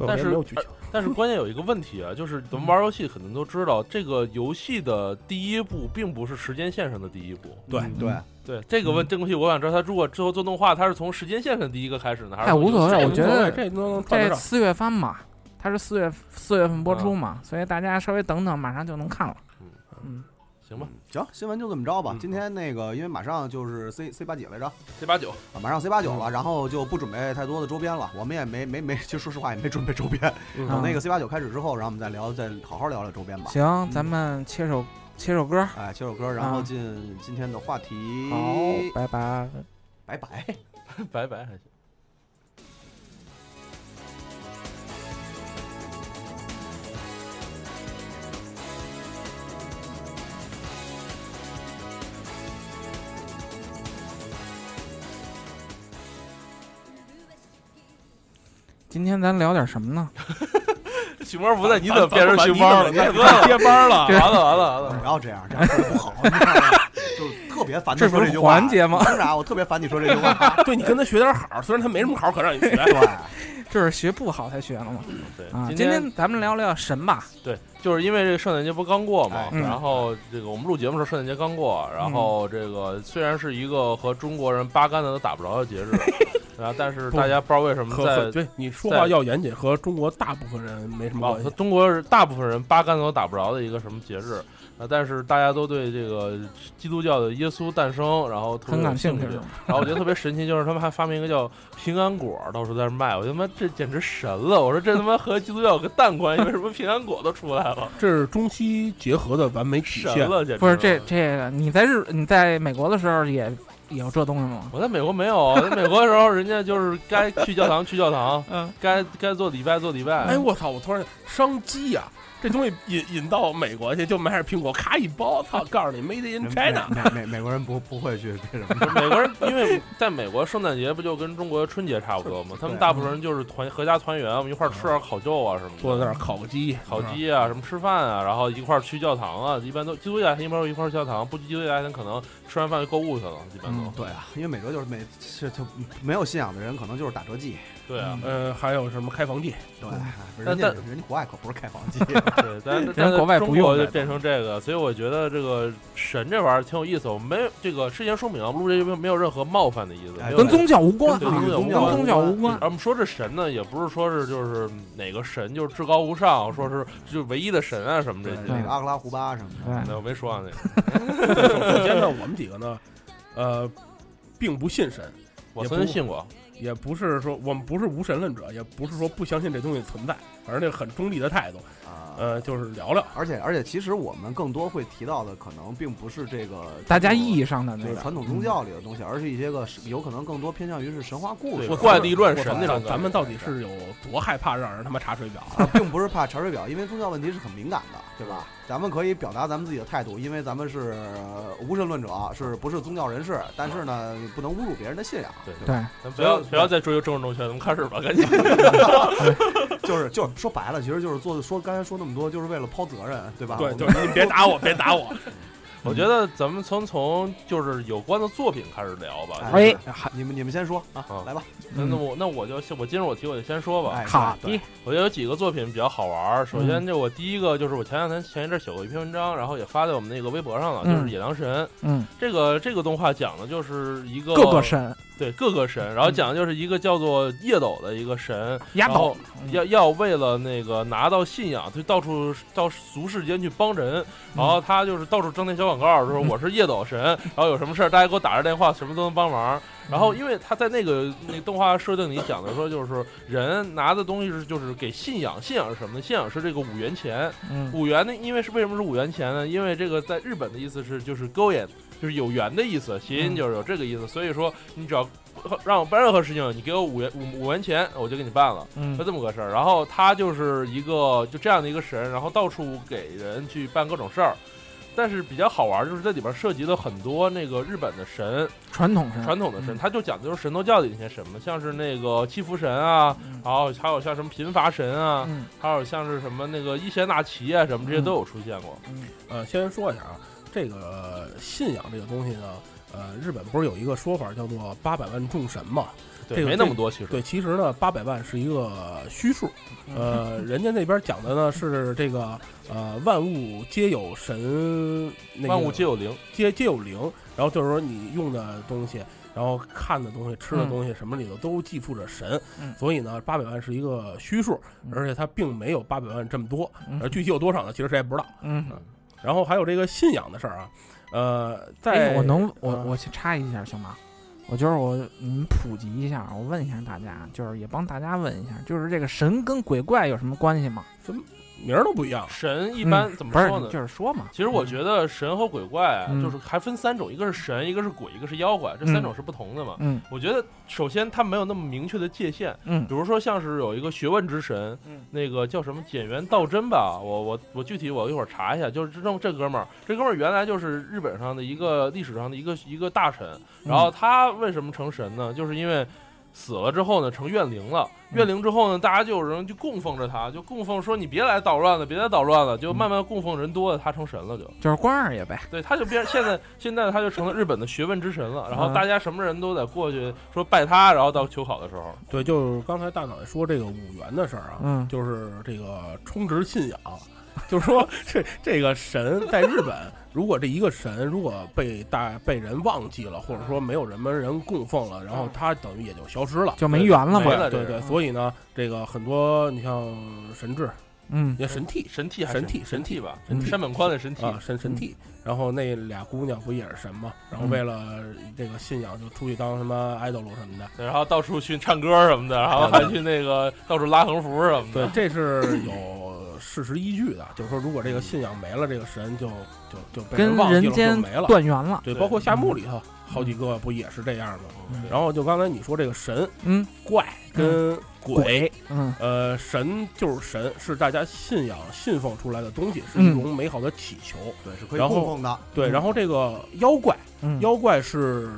但是没有剧情，但是关键有一个问题啊，就是咱们玩游戏肯定都知道，这个游戏的第一步并不是时间线上的第一步。对嗯对，对这个问这个东西，我想知道，他如果之后做动画，他是从时间线上第一个开始呢，还是无所谓我觉得这都能。这四月番嘛，它是四月四月份播出嘛，所以大家稍微等等，马上就能看了。嗯，行吧嗯行，新闻就这么着吧嗯。今天那个因为马上就是 C C 八几来着，，C 八九，啊，马上 C 八九了，然后就不准备太多的周边了。我们也没没没，其实 说实话也没准备周边。嗯等那个 C 八九开始之后，然后我们再聊，再好好聊聊周边吧。行，咱们切首切首歌。哎，切首歌，然后啊进今天的话题。好，拜拜。拜拜。拜拜还行。今天咱聊点什么呢？熊猫不在，你怎么变成熊猫了？你接班了？完了完了完了！不要这样，这样说不好，你知道吗？就特别烦他这不是说这句话。环节吗？为啥？我特别烦你说这句话。对你跟他学点好，虽然他没什么好可让你学。对，就是学不好才学了嘛？对啊，，今今天咱们聊聊神吧。对，就是因为这个圣诞节不刚过嘛然后这个我们录节目的时候圣诞节刚过，然后这个虽然是一个和中国人八竿子都打不着的节日，啊，但是大家不知道为什么在对你说话要严谨，和中国大部分人没什么啊关系。中国是大部分人八竿子都打不着的一个什么节日啊，但是大家都对这个基督教的耶稣诞生，然后特别很有兴趣感兴趣。然后我觉得特别神奇，就是他们还发明一个叫平安果，到处在那卖。我他妈这简直神了！我说这他妈和基督教有个蛋关系？为什么平安果都出来了？这是中西结合的完美体现。神了，简直不是这这个，你在日你在美国的时候也也有这东西吗？我在美国没有，在美国的时候，人家就是该去教堂去教堂，嗯，该该做礼拜做礼拜。哎，我操！我突然商机呀、这东西引引到美国去，就买点苹果，咔一包，操！告诉你 Made in 美 China。美美美国人不不会去这什么。美国人因为在美国圣诞节不就跟中国春节差不多吗？他们大部分人就是团合家团圆，我们一块儿吃点烤肉啊什么的，坐在那儿烤个鸡，烤鸡啊，什么吃饭啊，然后一块儿去教堂啊，一般都基督教一般都一块儿去教堂，不基督教家可能吃完饭就购物去了，一般都。嗯对啊，因为美国就是美是就没有信仰的人，可能就是打折季。对啊，呃，还有什么开房地？对，但人家但人家国外可不是开房地。对，但是 但国外中不用就变成这个，所以我觉得这个神这玩意儿挺有意思。我们没这个事先说明啊，录这没有没有任何冒犯的意思，跟宗教无关啊，跟宗教无关。而我们说这神呢，也不是说是就是哪个神就是至高无上，说是就唯一的神啊什么这对，些。那个阿克拉胡巴什么的。那我没说啊，那个首先呢，我们几个呢，呃，并不信神，我曾经信过，也不是说我们不是无神论者，也不是说不相信这东西存在，反正这个很中立的态度。啊，呃，就是聊聊。而且而且，其实我们更多会提到的，可能并不是这个大家意义。上的那个传统宗教里的东西，而是一些个有可能更多偏向于是神话故事，怪力乱神那种咱们到底是有多害怕让人他妈查水表 并不是怕查水表，因为宗教问题是很敏感的，对吧？咱们可以表达咱们自己的态度，因为咱们是呃无神论者，是不是宗教人士？但是呢，不能侮辱别人的信仰。对对，咱不要不要再追究政治正确，咱们开始吧，赶紧。就是就是说白了，其实就是做说刚才说那么多，就是为了抛责任，对吧？对，就是你别打我，别打我。我觉得咱们从从就是有关的作品开始聊吧。哎你们你们先说啊啊，来吧。那那我那我就我今日我提我就先说吧。哎，好的，我觉得有几个作品比较好玩儿。首先，就我第一个就是我前两天前一阵写过一篇文章，然后也发在我们那个微博上了，就是嗯《野狼神》嗯，这个这个动画讲的就是一个各个神，对各个神，然后讲的就是一个叫做叶斗的一个神，压然后倒嗯要要为了那个拿到信仰，就到处到俗世间去帮人，然后他就是到处张贴小广告，说我是叶斗神，然后有什么事儿大家给我打个电话，什么都能帮忙。然后因为他在那个那个动画设定里讲的说，就是人拿的东西是就是给信仰，信仰是什么呢？信仰是这个五元钱，嗯五元呢，因为是为什么是五元钱呢？因为这个在日本的意思是就是勾引，就是有缘的意思，谐音就是有这个意思。所以说你只要让我办任何事情，你给我五元五五元钱，我就给你办了，嗯。就这么个事儿。然后他就是一个就这样的一个神，然后到处给人去办各种事儿。但是比较好玩，就是这里边涉及了很多那个日本的神，传统神，传统的神，嗯。他就讲的就是神道教的那些神嘛，像是那个七福神啊，嗯。然后还有像什么贫乏神啊，嗯。还有像是什么那个伊邪那岐啊，什么这些都有出现过。嗯。呃，先说一下啊，这个信仰这个东西呢，呃，日本不是有一个说法叫做八百万众神嘛？对，这个没那么多其实。对，其实呢，八百万是一个虚数，嗯呃，人家那边讲的呢是这个呃，万物皆有神，那个万物皆有灵，皆皆有灵，然后就是说你用的东西。然后看的东西、吃的嗯东西什么里头都寄附着神，嗯所以呢，八百万是一个虚数，嗯而且它并没有八百万这么多，嗯而具体有多少呢？其实谁也不知道。嗯，然后还有这个信仰的事儿啊，呃，在哎，我能我我去插一下行吗？我就是我你们普及一下，我问一下大家，就是也帮大家问一下，就是这个神跟鬼怪有什么关系吗？名儿都不一样，神一般嗯不是，怎么说呢你？就是说嘛。其实我觉得神和鬼怪啊，嗯就是还分三种，一个是神，一个是鬼，一个是妖怪，这三种是不同的嘛。嗯我觉得首先它没有那么明确的界限，嗯比如说像是有一个学问之神，嗯那个叫什么简元道真吧，我我我具体我一会儿查一下，就是这这哥们儿，这哥们儿原来就是日本上的一个历史上的一个一个大臣，然后他为什么成神呢？就是因为。死了之后呢，成怨灵了。怨灵之后呢，大家就有人就供奉着他，就供奉说你别来捣乱了，别来捣乱了，就慢慢供奉人多了，他成神了就。就是关二爷呗。对，他就变现在 现在他就成了日本的学问之神了。然后嗯大家什么人都得过去说拜他，然后到求考的时候，对，就是刚才大脑袋说这个五元的事儿啊，嗯就是这个充值信仰，就是说这这个神在日本，如果这一个神如果被大被人忘记了，或者说没有人们人供奉了，然后他等于也就消失了。就没缘了嘛。对对，所以呢，这个很多你像神志，嗯也神替神替神替神神替吧，神替山本宽的神替啊，神神替，然后那俩姑娘不也是神吗？然后为了这个信仰，就出去当什么爱豆路什么的。然后到处去唱歌什么的，然后还去那个到处拉横幅什么的对的。，这是有事实依据的，就是说，如果这个信仰没了，这个神就就就被跟忘记了，就人间没了。断缘了。对，包括夏目里头好几个不也是这样的吗？嗯然后就刚才你说这个神嗯，怪跟鬼，嗯呃，神就是神，是大家信仰信奉出来的东西，是一嗯种美好的祈求。对，是可以然后供奉的。对，嗯然后这个妖怪，嗯妖怪是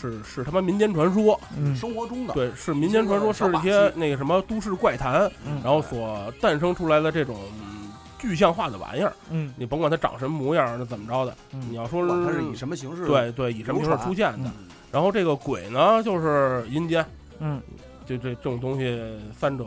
是是他妈民间传说，嗯。生活中的，对，是民间传说，是一些那个什么都市怪谈，嗯。然后所诞生出来的这种嗯具象化的玩意儿。嗯。你甭管它长什么模样，那怎么着的，嗯。你要说不管它是以什么形式，对对以什么形式出现的。嗯。然后这个鬼呢，就是阴间，嗯这这这种东西，三者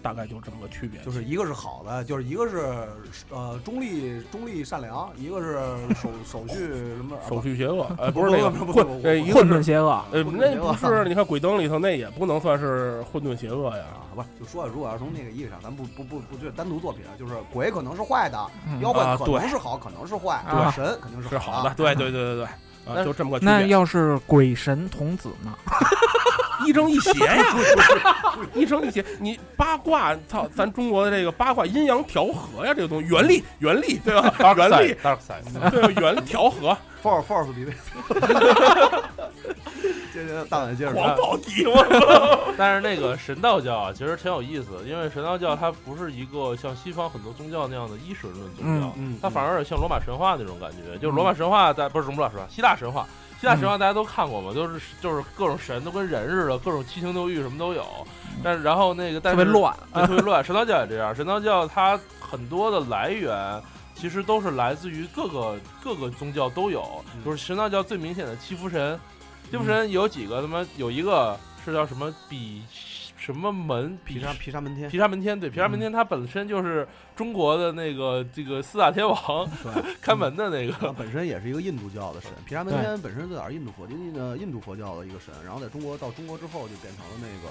大概就这么个区别。就是一个是好的，就是一个是呃中立中立善良，一个是手手续什么手续邪恶，呃，不不是那个不不不不混，混沌邪恶。那不是，你看鬼灯里头那也不能算是混沌邪恶呀。啊，不是，就说如果要从那个意义上，咱不不不不就是单独作品，就是鬼可能是坏的，嗯妖怪啊可能是好，可能是坏，啊神肯定是是好的，对对对对对，啊，就这么个区别。那要是鬼神童子呢？一正一邪呀，一正一邪。你八卦，操，咱中国的这个八卦阴阳调和呀，这个东西原力原力对吧？原力对吧？原调和，force force 比接着大胆接着狂说，暴敌我。但是那个神道教啊，其实挺有意思的，因为神道教它不是一个像西方很多宗教那样的一神论宗教，嗯它反而有像罗马神话那种感觉，就是罗马神话在不是罗马神话，希腊神话，希腊神话大家都看过嘛，都是就是各种神都跟人似的，各种七情六欲什么都有，但是然后那个但是特别乱。对，特别乱。神道教也这样，神道教它很多的来源其实都是来自于各个各个宗教都有，就是神道教最明显的七福神，七福神有几个？他妈有一个是叫什么比什么门毗沙毗沙门天毗，沙门天对毗沙门天，它本身就是中国的那个这个四大天王 看门的那个。它本身也是一个印度教的神。毗沙门天本身最早是印度佛印呃印度佛教的一个神，然后在中国到中国之后就变成了那个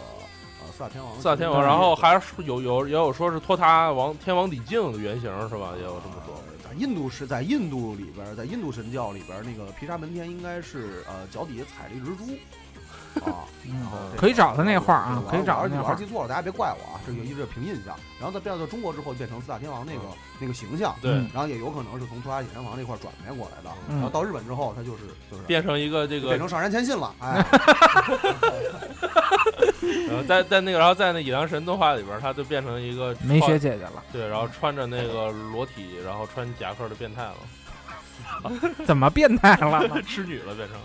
呃四大天王。四大天王，然后还是有有也有说是托塔王天王李靖的原型是吧？也有这么说。在印度是在印度里边，在印度神教里边，那个毗沙门天应该是呃脚底下踩了一只猪可以找他那画啊可以找我他那画记错了，大家别怪我啊，这个一直凭印象。然后再变到中国之后，变成四大天王那个那个形象，对，然后也有可能是从托塔铁天王那块转变过来的。嗯。然后到日本之后，他就是就是变成一个这个变成上山谦信了，哎，然后在在那个，然后在那野良神动画里边，他就变成一个没穿学姐姐了，对，然后穿着那个裸体，然后穿夹克的变态了，怎么变态了？痴女了变成。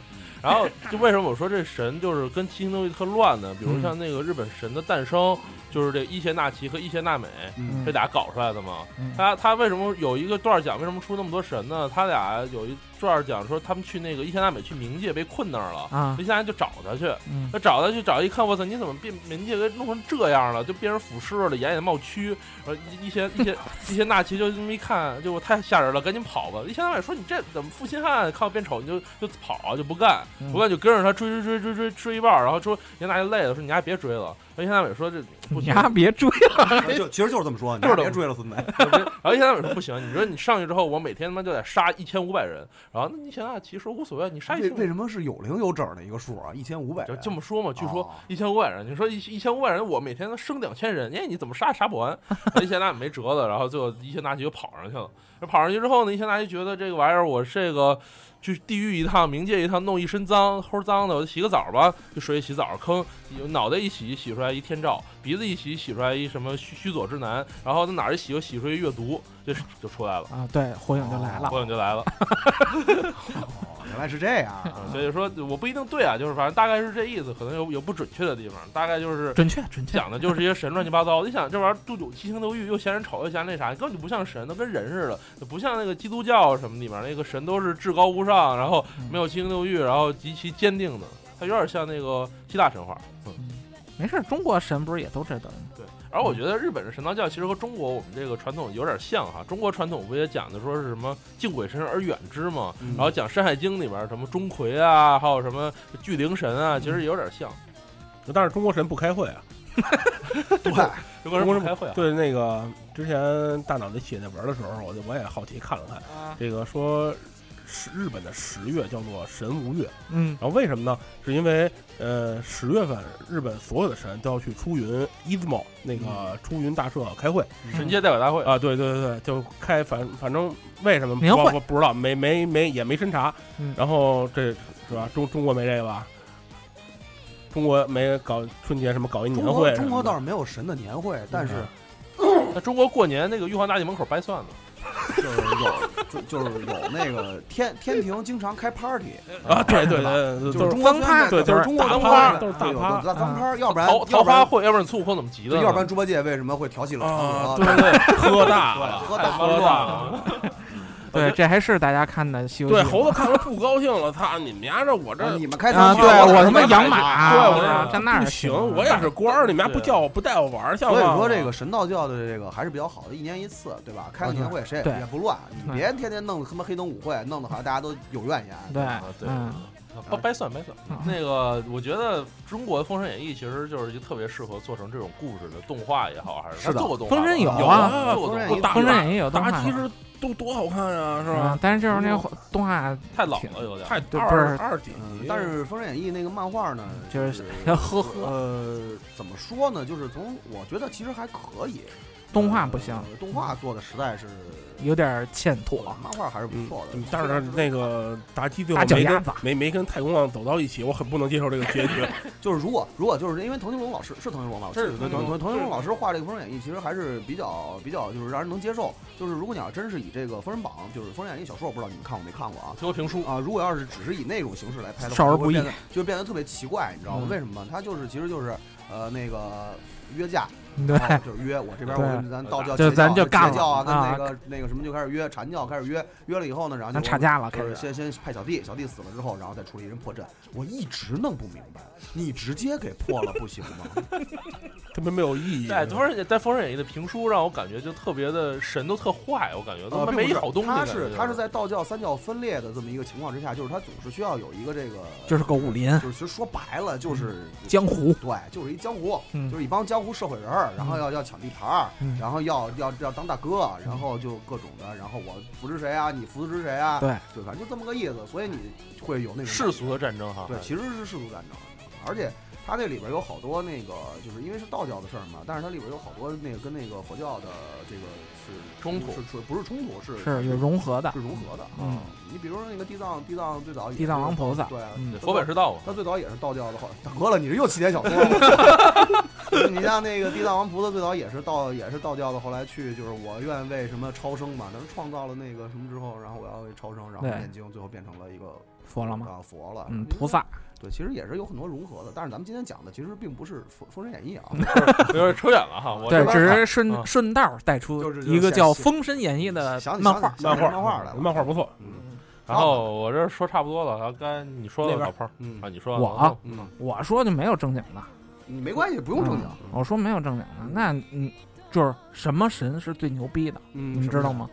然后就为什么我说这神就是跟七星东西特乱呢？比如像那个日本神的诞生，就是这伊邪那岐和伊邪那美嗯这俩搞出来的嘛。嗯他他为什么有一个段儿讲为什么出那么多神呢？他俩有一段儿讲说他们去那个伊邪那美去冥界被困那儿了，啊伊邪那就找他去，嗯他找他去找一看，我操，你怎么变冥界给弄成这样了？就变成腐尸了，眼也冒蛆。然后一一些一些一些纳奇就这么一看，就太吓人了，赶紧跑吧。伊邪那美说你这怎么负心汉？看我变丑你就就跑就不干，嗯不干就跟着他追追追追追追一半，然后说严大爷累了，说你丫别追了。伊邪那美说这不你行，丫别追了，就其实就是这么说，你就是别追了，孙子。然后一千大美说不行，你说你上去之后，我每天他妈就得杀一千五百人。然后那你想想，其实无所谓，你杀一千为为什么是有零有整的一个数啊？一千五百，就这么说嘛，据说哦一千五百人，你说一一千五百人，我每天能生两千人，哎，你怎么杀也杀不完？然后一千大没辙了，然后最后一千大奇就跑上去了。跑上去之后呢，一千大奇觉得这个玩意儿，我这个去地狱一趟，冥界一趟，弄一身脏，齁脏的，我就洗个澡吧，就水里洗澡，坑，脑袋一洗洗出来一天照，鼻子一洗洗出来一什么须须佐之男，然后在哪儿一洗又洗出一阅读，就就出来了，啊！对，火影就来了火。影就来了。哦，原来是这样所以说我不一定对啊，就是反正大概是这意思，可能有有不准确的地方，大概就是准确准确，讲的就是一些神乱七八糟。你想这玩意儿度有七情六欲，又嫌人丑，又嫌那啥，根本就不像神，都跟人似的，不像那个基督教什么里面那个神都是至高无上，然后没有七情六欲，然后极其坚定的。它有点像那个希腊神话，嗯，没事，中国神不是也都这个？对。而我觉得日本的神道教其实和中国我们这个传统有点像哈。中国传统不也讲的说是什么敬鬼神而远之嘛？嗯然后讲《山海经》里边什么钟馗啊，还有什么巨灵神啊，其实也有点像。但是中国神不开会啊。对，中国人不开会啊？对，那个之前大脑袋写那文的时候，我就我也好奇看了看，这个说十日本的十月叫做神无月，嗯然后为什么呢？是因为呃十月份日本所有的神都要去出云 Izmo 那个出云大社开会神界代表大会啊，对对对对，就开反反正为什么年会我我不知道，没没没也没审查，嗯然后这是吧？中中国没这个吧？中国没搞春节什么搞一年会中国倒是没有神的年会，但是那中国过年那个玉皇大帝门口掰蒜呢？就是有就就是有那个天天庭经常开 party 啊，对对对，就是都中国虽然对，就是中国大文化趴，都是大对有趴大脏趴，要不然桃要不然会，要不然孙悟空怎么急的要不然猪八戒为什么会调戏了啊，嫦娥？对对，喝大了，喝大喝大了。对，这还是大家看的《西游记》对，猴子看了不高兴了，操你们家这我这啊你们开啊，餐对我他妈养马，对，我啊说站那儿不行，我也是官儿，你们家不叫我不带我玩儿，所以说这个神道教的这个还是比较好的，一年一次，对吧？开个年会谁也对也不乱，你别天天弄他妈黑灯舞会，弄得好像大家都有怨言。对啊，对嗯，掰掰蒜掰蒜嗯。那个，我觉得中国的《封神演义》其实就是一个特别适合做成这种故事的动画也好，还是是的它做过动画，封神有有啊封神演义大封神演义有动画答题是都多好看啊，是吧？啊但是就是那个动画太老了，有点。太对不是。二二几嗯集，但是《封神演义》那个漫画呢，就是是呵呵，呃，怎么说呢？就是从我觉得其实还可以，动画不行，呃动画做的实在是有点欠妥。漫画还是不错的嗯。但是那个妲己最后没跟没没跟太公望走到一起，我很不能接受这个结局。就是如果如果就是因为滕青龙老师是滕青龙老师，是对滕青龙滕滕青龙老师画这个《封神演义》，其实还是比较比较就是让人能接受。就是如果你要真是以这个《封神榜》就是《封神演义》小说，我不知道你们看过没看过啊？听过评书，啊，如果要是只是以那种形式来拍的话，少儿不宜就会变得就变得特别奇怪，你知道吗？嗯为什么？他就是其实就是呃那个约架，对就是约我这边我跟咱道教、就咱就干了教啊，跟啊那个那个什么就开始约禅教开始约，约了以后呢，然后就咱吵架了，开始。先先派小弟，小弟死了之后，然后再处理人破阵。我一直弄不明白，你直接给破了不行吗？特别没有意义。对《封神在《封神演义》的评书让我感觉就特别的神都特坏，我感觉都没一好东西。他是他是在道教三教分裂的这么一个情况之下，就是他总是需要有一个这个，就是个武林就是其实说白了就是江湖，对，就是一江湖，嗯就是一帮江湖社会人儿，然后要要抢地盘儿，嗯。然后要要要当大哥，然后就各种的，然后我扶持谁啊，你扶持谁啊，对，就反正就这么个意思，所以你会有那种世俗的战争哈。对，其实是世俗战争，而且它那里边有好多那个，就是因为是道教的事儿嘛，但是它里边有好多那个跟那个佛教的这个是冲突是是不是冲突，是是有融合的是。融合的。嗯啊，你比如说那个地藏，地藏最早地藏王菩萨对佛本是道嘛，他最早也是道教的，后大哥了，你这又起点小说了。你像那个地藏王菩萨最早也是道也是道教的，后来去就是我愿为什么超生嘛，但是创造了那个什么之后，然后我要为超生，然后念经，最后变成了一个佛了吗？啊佛了，嗯，菩萨。对，其实也是有很多融合的，但是咱们今天讲的其实并不是《封封神演义》啊，有点扯远了哈。我对只是顺啊顺道带出一个叫《封神演义》的想漫画。漫画漫画来了，漫画不错。嗯然后我这说差不多了，然后刚才你说的老炮儿嗯啊，你说我啊，嗯，我说就没有正经的，你没关系，不用正经嗯，我说没有正经的，那你就是什么神是最牛逼的，嗯，你知道吗？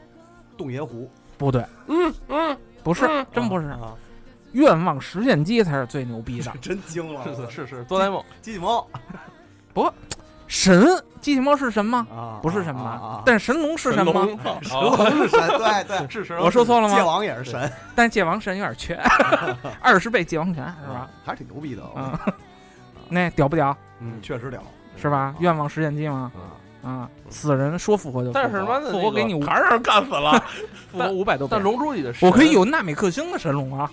洞爷湖不对，嗯嗯，不是，真不是。啊，愿望实现机才是最牛逼的 真精了，是是是，哆啦 A 梦机器猫不神。机器猫是神吗？啊，不是神啊啊吗啊？但是神龙是神吗？哦，是神，对对，是是，我说错了吗界吗？王也是神，但是界王神有点缺，二十倍界王拳是吧？？还是挺牛逼的，嗯，那屌不屌？嗯，确实屌，是吧？愿望实现机吗？啊，啊，死人说复活就复活，但是他妈的复那个活给你五还是干死了。复活五百多倍但。龙珠里的神我可以，有纳美克星的神龙啊！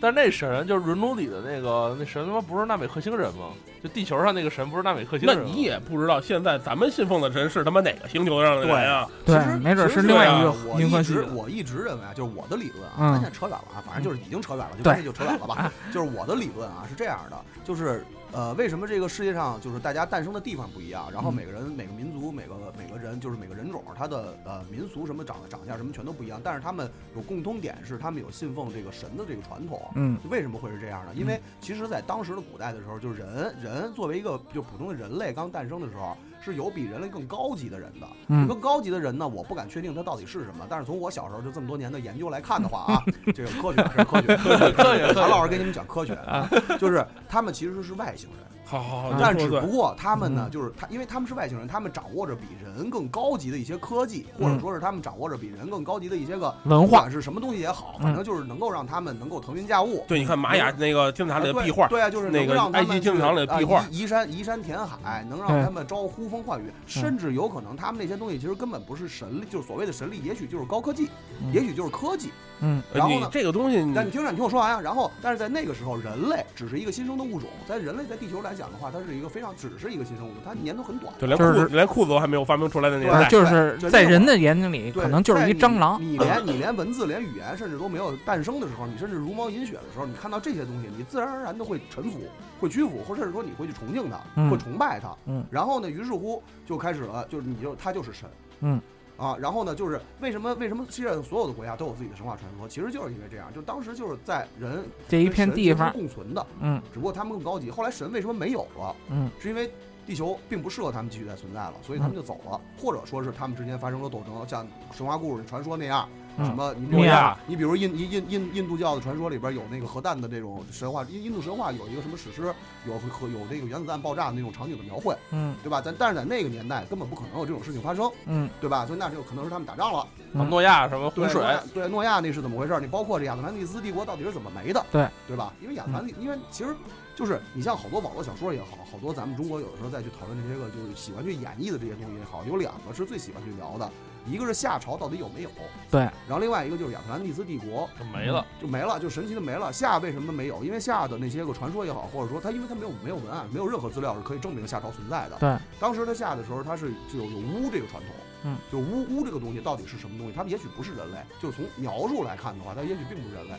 但是那神就是人龙里的那个那神他妈不是纳美克星人吗？就地球上那个神不是纳美克星人？那你也不知道现在咱们信奉的神是他妈哪个星球上的人啊？对其实，没准是另外一个我银河系一直。我一直认为啊，就是我的理论啊，嗯咱现在扯远了啊，反正就是已经扯远了，就对干脆就扯远了吧。就是我的理论啊是这样的，就是呃，为什么这个世界上就是大家诞生的地方不一样，然后嗯每个人、每个民族、每个每个人，就是每个人种，他的呃民俗什么长长相什么全都不一样，但是他们有共通点是他们有信奉这个神的这个传统。嗯为什么会是这样呢？因为其实，在当时的古代的时候，就是人人作为一个就普通的人类刚诞生的时候，是有比人类更高级的人的。嗯更高级的人呢，我不敢确定他到底是什么，但是从我小时候就这么多年的研究来看的话啊，这个科学是科学，科学科学 韩老师给你们讲科学啊，就是他们其实是外星人。好好好，但只不过他们呢，嗯。就是他，因为他们是外星人，他们掌握着比人更高级的一些科技，或者说是他们掌握着比人更高级的一些个文化。不管是什么东西也好，反正就是能够让他们能够腾云驾雾。对，你看玛雅那个金字塔里的壁画，对啊，就是那个让他们埃及金字塔里的壁画啊移移山移山填海，能让他们招呼风唤雨，甚至有可能他们那些东西其实根本不是神力，就是所谓的神力，也许就是高科技，嗯。也许就是科技。嗯然后呢这个东西，你但你听着，你听我说完啊。然后，但是在那个时候，人类只是一个新生的物种，在人类在地球来讲的话，它是一个非常只是一个新生物种，它年头很短。就连就是裤连裤子都还没有发明出来的年对代，就是在人的眼睛里，可能就是一蟑螂。你连你连文字、连语言，甚至都没有诞生的时候，你甚至茹毛饮血的时候，你看到这些东西，你自然而然的会臣服、会屈服，或甚至说你会去崇敬它，嗯会崇拜它。嗯然后呢，于是乎就开始了，就是你就他就是神。嗯。啊，然后呢，就是为什么为什么世界上所有的国家都有自己的神话传说？其实就是因为这样，就当时就是在人这一片地方共存的，嗯只不过他们更高级。后来神为什么没有了？嗯，是因为地球并不适合他们继续再存在了，所以他们就走了，或者说是他们之间发生了斗争，像神话故事传说那样。嗯什么？你比如诺亚你比如印印印印印度教的传说里边有那个核弹的这种神话，印印度神话有一个什么史诗，有核有那个原子弹爆炸的那种场景的描绘，嗯对吧？但但是在那个年代根本不可能有这种事情发生，嗯对吧？所以那就可能是他们打仗了。啊诺亚什么对洪水诺亚对诺亚那是怎么回事？你包括这亚特兰蒂斯帝国到底是怎么没的？对对吧？因为亚特兰蒂，因为其实就是你像好多网络小说也好，好多咱们中国有的时候再去讨论这些个就是喜欢去演绎的这些东西也好，有两个是最喜欢去聊的，一个是夏朝到底有没有，对，然后另外一个就是亚特兰蒂斯帝国就没了。就没了，就神奇的没了。夏为什么没有？因为夏的那些个传说也好，或者说它因为它没有没有文案，没有任何资料是可以证明夏朝存在的。对，当时他夏的时候，他是就有有巫这个传统。嗯，就巫巫这个东西到底是什么东西？它也许不是人类，就是从描述来看的话，它也许并不是人类，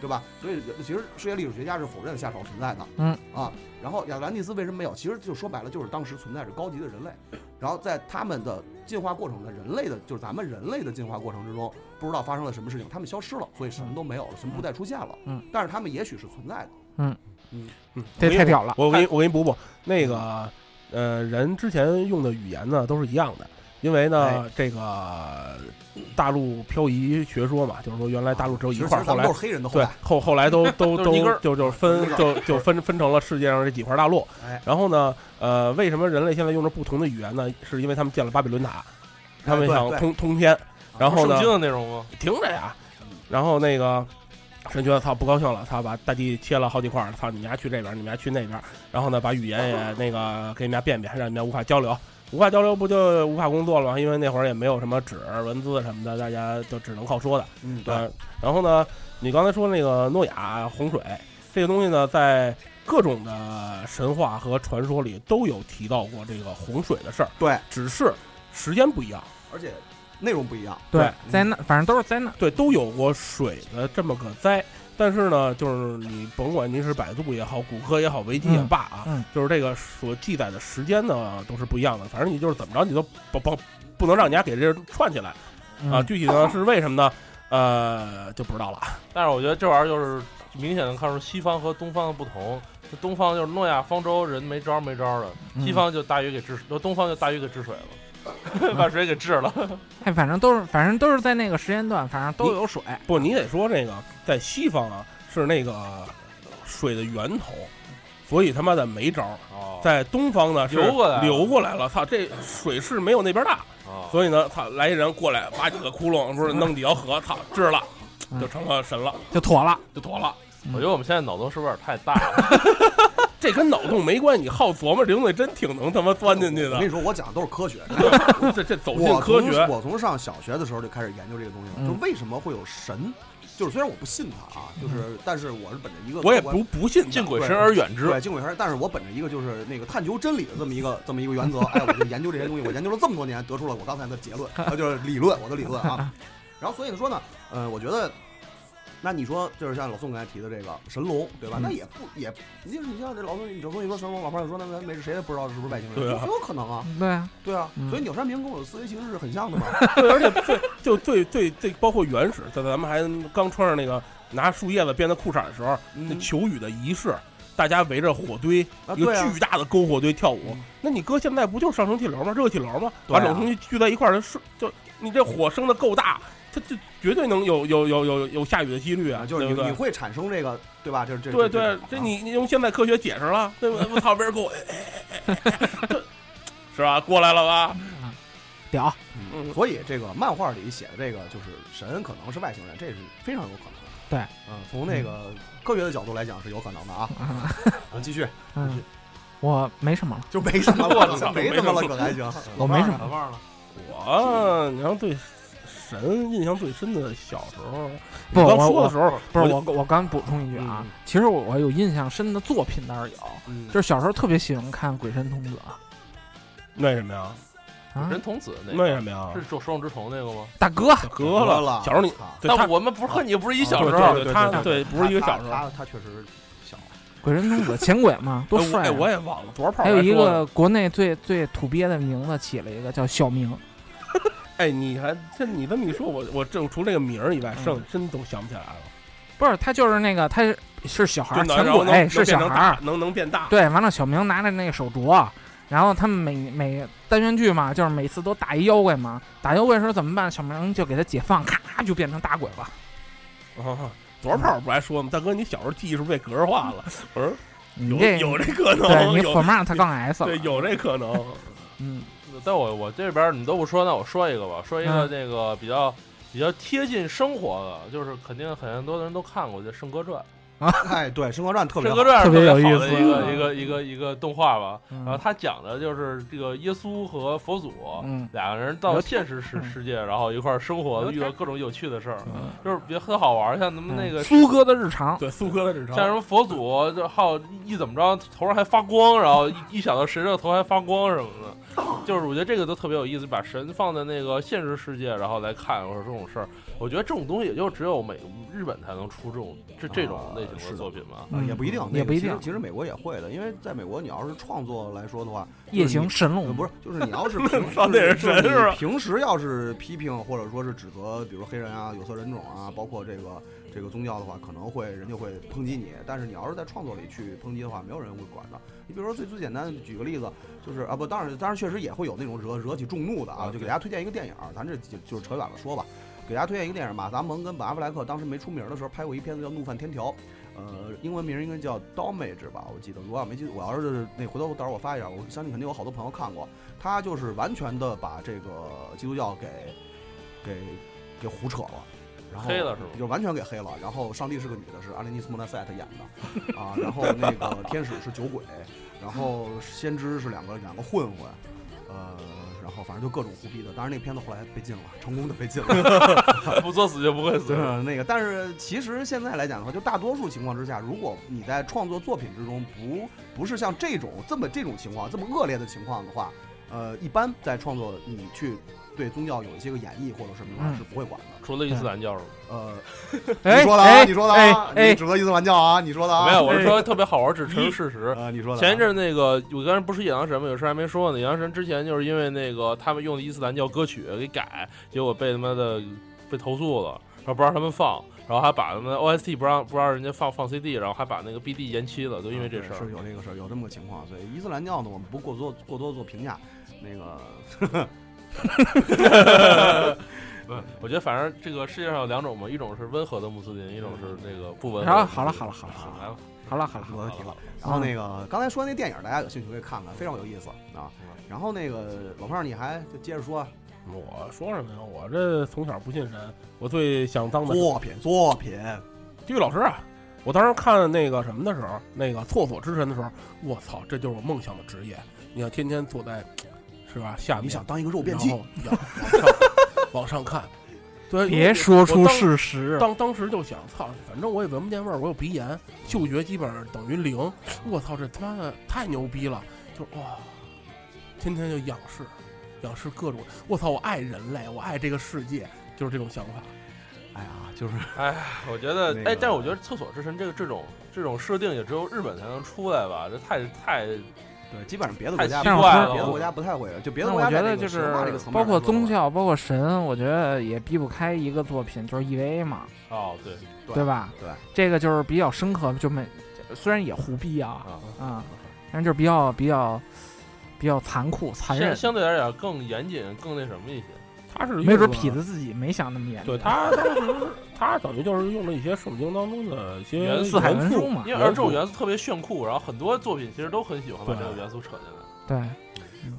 对吧？所以其实世界历史学家是否认夏朝存在的。嗯啊，然后亚特兰蒂斯为什么没有？其实就说白了，就是当时存在着高级的人类，然后在他们的进化过程的人类的，就是咱们人类的进化过程之中，不知道发生了什么事情，他们消失了，所以什么都没有了，什么不再出现了。嗯，但是他们也许是存在的。嗯嗯嗯，这太屌了我我给你我给你补补，那个呃，人之前用的语言呢都是一样的，因为呢哎这个大陆漂移学说嘛，就是说原来大陆只有一块，后来都是黑人的后对。后 后来都 都都就就分就就分分成了世界上这几块大陆哎。然后呢，呃，为什么人类现在用着不同的语言呢？是因为他们建了巴比伦塔，他们想通通天。然后呢圣经，的内容吗？听着呀，然后那个神觉得操不高兴了，他把大地切了好几块儿，操你们家去这边，你们家去那边，然后呢把语言也 那个给你们家变变，让你们家无法交流，无法交流不就无法工作了吗？因为那会儿也没有什么纸文字什么的，大家就只能靠说的。嗯，对，然后呢，你刚才说那个诺亚洪水这个东西呢，在各种的神话和传说里都有提到过这个洪水的事儿，对，只是时间不一样。而且内容不一样。对对灾难，反正都是灾难。对，都有过水的这么个灾。但是呢，就是你甭管你是百度也好，谷歌也好，维基也罢啊，嗯嗯就是这个所记载的时间呢都是不一样的。反正你就是怎么着，你都不不不能让人家给这串起来啊。嗯具体呢是为什么呢？呃，就不知道了。但是我觉得这玩意儿就是明显的看出西方和东方的不同。东方就是诺亚方舟，人没招儿没招儿的；嗯西方就大鱼给治，东方就大鱼给治水了，把水给治了。哎，反正都是，反正都是在那个时间段，反正都有水。不，你得说这个在西方啊是那个水的源头，所以他妈的没招在东方呢是流过来了流过来了，操，这水势没有那边大。哦所以呢，操，来一人过来，挖几个窟窿，不是弄几条河，操，治了，嗯就成了神了，就妥了。就妥了。我觉得我们现在脑洞是不是有点太大了？这跟脑洞没关系，你好琢磨这东西真挺能他妈钻进去的我跟。你说，我讲的都是科学。这这走进我科学，从我从上小学的时候就开始研究这个东西了，嗯就为什么会有神？就是虽然我不信他啊，就是但是我是本着一个我也不不信敬鬼神而远之。对敬鬼神，但是我本着一个就是那个探求真理的这么一个这么一个原则，哎，我就研究这些东西，我研究了这么多年，得出了我刚才的结论，啊，就是理论，我的理论啊。然后所以呢说呢，呃，我觉得。那你说，就是像老宋刚才提的这个神龙，对吧？嗯那也不也，你就是你像这老宋，你老宋一说神龙，老胖就说那那没事，谁也不知道是不是外星人，对啊很有可能啊，对啊，对啊。嗯所以鸟山明跟我的思维其实是很像的嘛。对，而且最 就最最最包括原始，在咱们还刚穿上那个拿树叶子编的裤衩的时候，那嗯求雨的仪式，大家围着火堆，啊，一个对啊，巨大的篝火堆跳舞嗯。那你搁现在不就是上升气流吗？热气流吗？对啊把这种东西聚在一块儿，是就你这火升的够大，它就绝对能有有有有有下雨的几率啊，啊，就是对对？你你会产生这个，对吧？这这对对，这这你你用现在科学解释了，对吧？我操，别人给我，是吧？过来了吧？屌。嗯，所以这个漫画里写的这个就是神可能是外星人，这是非常有可能的。对，嗯，从那个科学的角度来讲是有可能的啊。啊，继续，嗯，我没什么了。就没什么了，没什么了，可还行。我没什么老忘了。我你要对神印象最深的小时候，不我我说的时候，不是我我，刚补充一句啊嗯，其实我我有印象深的作品倒是有，嗯就是小时候特别喜欢看《鬼神童子》为什么呀？啊，人童子那个为什么呀？是做手冢治虫那个吗？大哥，小哥了，了小时候你操对他但我们不是和你不是一小时候对，对他对不是一个小时候。他他他确实小。鬼神童子前鬼嘛，多帅啊！我也忘了多少炮。还有一个国内最最土鳖的名字起了一个叫小明，哎，你还这你这么一说，我我正除这个名儿以外，嗯剩真都想不起来了。不是他就是那个他是是小孩儿，真的，前然后能鬼能变成是小孩儿，，能能变大。对，完了小明拿着那个手镯，然后他们每每单元剧嘛，就是每次都打一妖怪嘛，打妖怪的时候怎么办？小明就给他解放，咔就变成大鬼了。啊，多少炮不还说吗？大哥，你小时候记忆是不是被格式化了？我说有你这有这可能，对你有 format 杠 S 了对，有这可能。嗯但我我这边你都不说，那我说一个吧，说一个嗯那个比较比较贴近生活的，就是肯定很多人都看过，就《圣歌传》。哎，对，《生活传》特《别特别有意思好的一个一个一个一个动画吧。然后嗯他讲的就是这个耶稣和佛祖嗯。两个人到现实世嗯。世界，然后一块儿生活，遇到各种有趣的事儿，嗯。就是别很好玩儿。像咱们那个苏哥的日常，对，苏哥的日常，像什么佛祖，就还有一怎么着头上还发光，然后一一想到神的头还发光什么的，就是我觉得这个都特别有意思，把神放在那个现实世界，然后来看或者这种事儿。我觉得这种东西也就只有美日本才能出这种这这种类型是的的作品吧。呃也不一定，也不一定其实其实美国也会的，因为在美国，你要是创作来说的话，夜行神呃龙不是，就是你要是 平放电视神就是是吧平时要是批评或者说是指责，比如黑人啊、有色人种啊，包括这个这个宗教的话，可能会人就会抨击你。但是你要是在创作里去抨击的话，没有人会管的。你比如说最最简单的，举个例子，就是啊不，当然当然确实也会有那种惹惹起众怒的啊，就给大家推荐一个电影，咱这就就是扯远了说吧。给大家推荐一个电影，马达蒙跟本阿弗莱克当时没出名的时候拍过一片子叫《怒犯天条》，呃，英文名应该叫《Damage》吧，我记得。如果要没记，我要是那回头到时候我发一下，我相信肯定有好多朋友看过。他就是完全的把这个基督教给给给胡扯了。然后黑了是吧就完全给黑了。然后上帝是个女的，是阿莲妮斯莫纳塞特演的 啊。然后那个天使是酒鬼，然后先知是两个两个混混，呃，然后反正就各种胡逼的。当然那个片子后来被禁了，成功的被禁了。不作死就不会死。那个，但是其实现在来讲的话，就大多数情况之下，如果你在创作作品之中不不是像这种这么这种情况这么恶劣的情况的话，呃，一般在创作你去对宗教有一些个演绎或者什么的话嗯是不会管的。除了伊斯兰教是吗？呃，哎你说的啊，哎你说的啊，哎哎你指责伊斯兰教啊，你说的啊，没有，我是说特别好玩，只陈述事实。啊，你说的啊。前一阵那个，我刚才不是野狼神吗？有事还没说呢。野狼神之前就是因为那个他们用的伊斯兰教歌曲给改，结果被他妈的被投诉了，然后不让他们放，然后还把他们 OST 不让不让人家放放 CD，然后还把那个 BD 延期了，就因为这事儿啊是。有这个事儿，有这么个情况。所以伊斯兰教呢，我们不过多过多做评价。那个 不，我觉得反正这个世界上有两种嘛，一种是温和的穆斯林，一种是那个不温和好了好了好了好了，好了好了，我的题了。然后那个刚才说那电影，大家有兴趣可以看看，非常有意思啊。然后那个老胖，你还就接着说我说什么呀？我这从小不信神，我最想当的作品作品，体育老师啊。我当时看那个什么的时候，那个厕所之神的时候，我操，这就是我梦想的职业。你要天天坐在，是吧？下面你想当一个肉便器然？后仰往上往上看，对，别说出事实。当当时就想，操，反正我也闻不见味儿，我有鼻炎，嗅觉基本上等于零。我操，这他妈的太牛逼了！就哇，天天就仰视，仰视各种。我操，我爱人类，我爱这个世界，就是这种想法。哎呀，就是哎，我觉得，那个哎，但是我觉得厕所之神这个这种这种设定也只有日本才能出来吧？这太太对，基本上别的国家太奇不怪了别的国家不太会，就别的国家我觉得就是包括宗教，包括神，我觉得也避不开一个作品，就是 EVA 嘛，哦，对对对吧？对，这个就是比较深刻，就没虽然也胡逼啊啊，啊，但是就是比较比较比较残酷残忍相，相对来讲更严谨，更那什么一些。他是没准痞子自己没想那么严。对他当时他等于就是用了一些圣经当中的一些元素嘛因为而这种元素特别炫酷，然后很多作品其实都很喜欢把这个元素扯进来。对，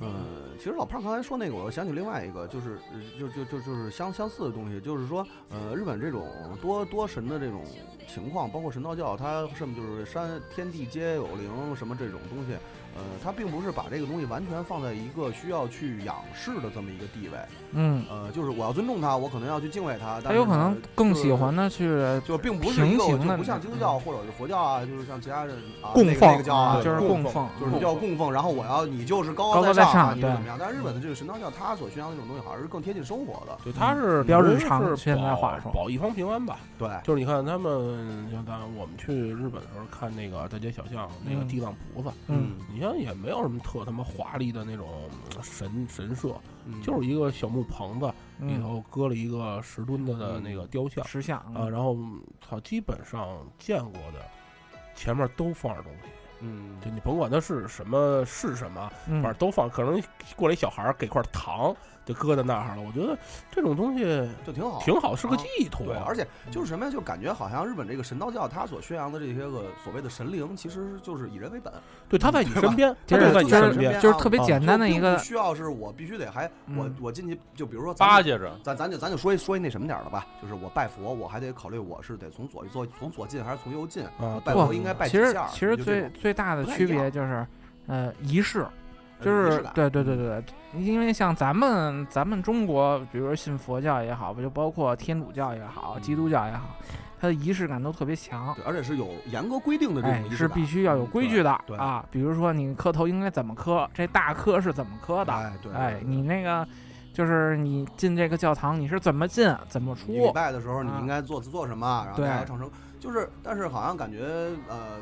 嗯，其实老胖刚才说那个，我又想起另外一个，就是呃就就就就是相相似的东西，就是说，呃，日本这种多多神的这种情况，包括神道教，它什么就是山天地皆有灵什么这种东西，呃，他并不是把这个东西完全放在一个需要去仰视的这么一个地位，嗯，呃，就是我要尊重他，我可能要去敬畏它，但他有可能更喜欢的去就并不是一个，平行的就不像基督教或者是佛教啊，就是像其他的啊供那个那奉个教啊，就是供供奉，就是叫供奉，然后我要你就是高高高在在上你是怎么样？但是日本的这个神道教，他所宣扬的这种东西，好像是更贴近生活的。对，他是比较日常现在保话说保一方平安吧。对，就是你看他们像咱我们去日本的时候看那个大街小巷那个嗯地藏菩萨，嗯，你像也没有什么特他妈华丽的那种神神社，嗯就是一个小木棚子里嗯，头搁了一个石墩子的那个雕像石像啊，然后操，基本上见过的前面都放着东西。嗯，就你甭管它是什么是什么，嗯反正都放。可能过来一小孩儿给块糖，就搁在那儿了。我觉得这种东西就挺好，挺好，是个啊寄托。对，而且就是什么呀？就感觉好像日本这个神道教，他所宣扬的这些个所谓的神灵，其实就是以人为本，对他在你身边，他就在你身边。就是特别啊简单的一个需要是我必须得还我嗯我进去，就比如说咱巴结着，咱咱就咱就说一说一那什么点儿的吧，就是我拜佛，我还得考虑我是得从左做从左进还是从右进，啊拜佛应该拜其实几下儿其实最就这种最大的区别就是，呃，仪式，就是对对对对对，因为像咱们咱们中国，比如说信佛教也好，不就包括天主教也好，基督教也好，它的仪式感都特别强。对，而且是有严格规定的这哎种仪，式感是必须要有规矩的啊，比如说你磕头应该怎么磕，这大磕是怎么磕的，哎对哎你那个就是你进这个教堂你是怎么进怎么出礼出，拜的时候你啊应该做做什么，然后对大家唱声，就是，但是好像感觉呃，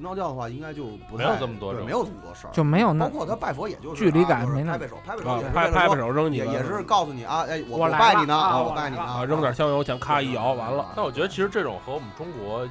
神道教的话应该就不没有太这么多这种对没有这么多事儿，就没有那包括他拜佛，也就是距离啊就是感没那拍拍手，拍拍手啊也是拍拍拍为了说手扔你也也是告诉你啊，哎，我我来拜你呢，了啊我我拜你呢，啊，扔点香油钱，咔一摇，完了。但我觉得其实这种和我们中国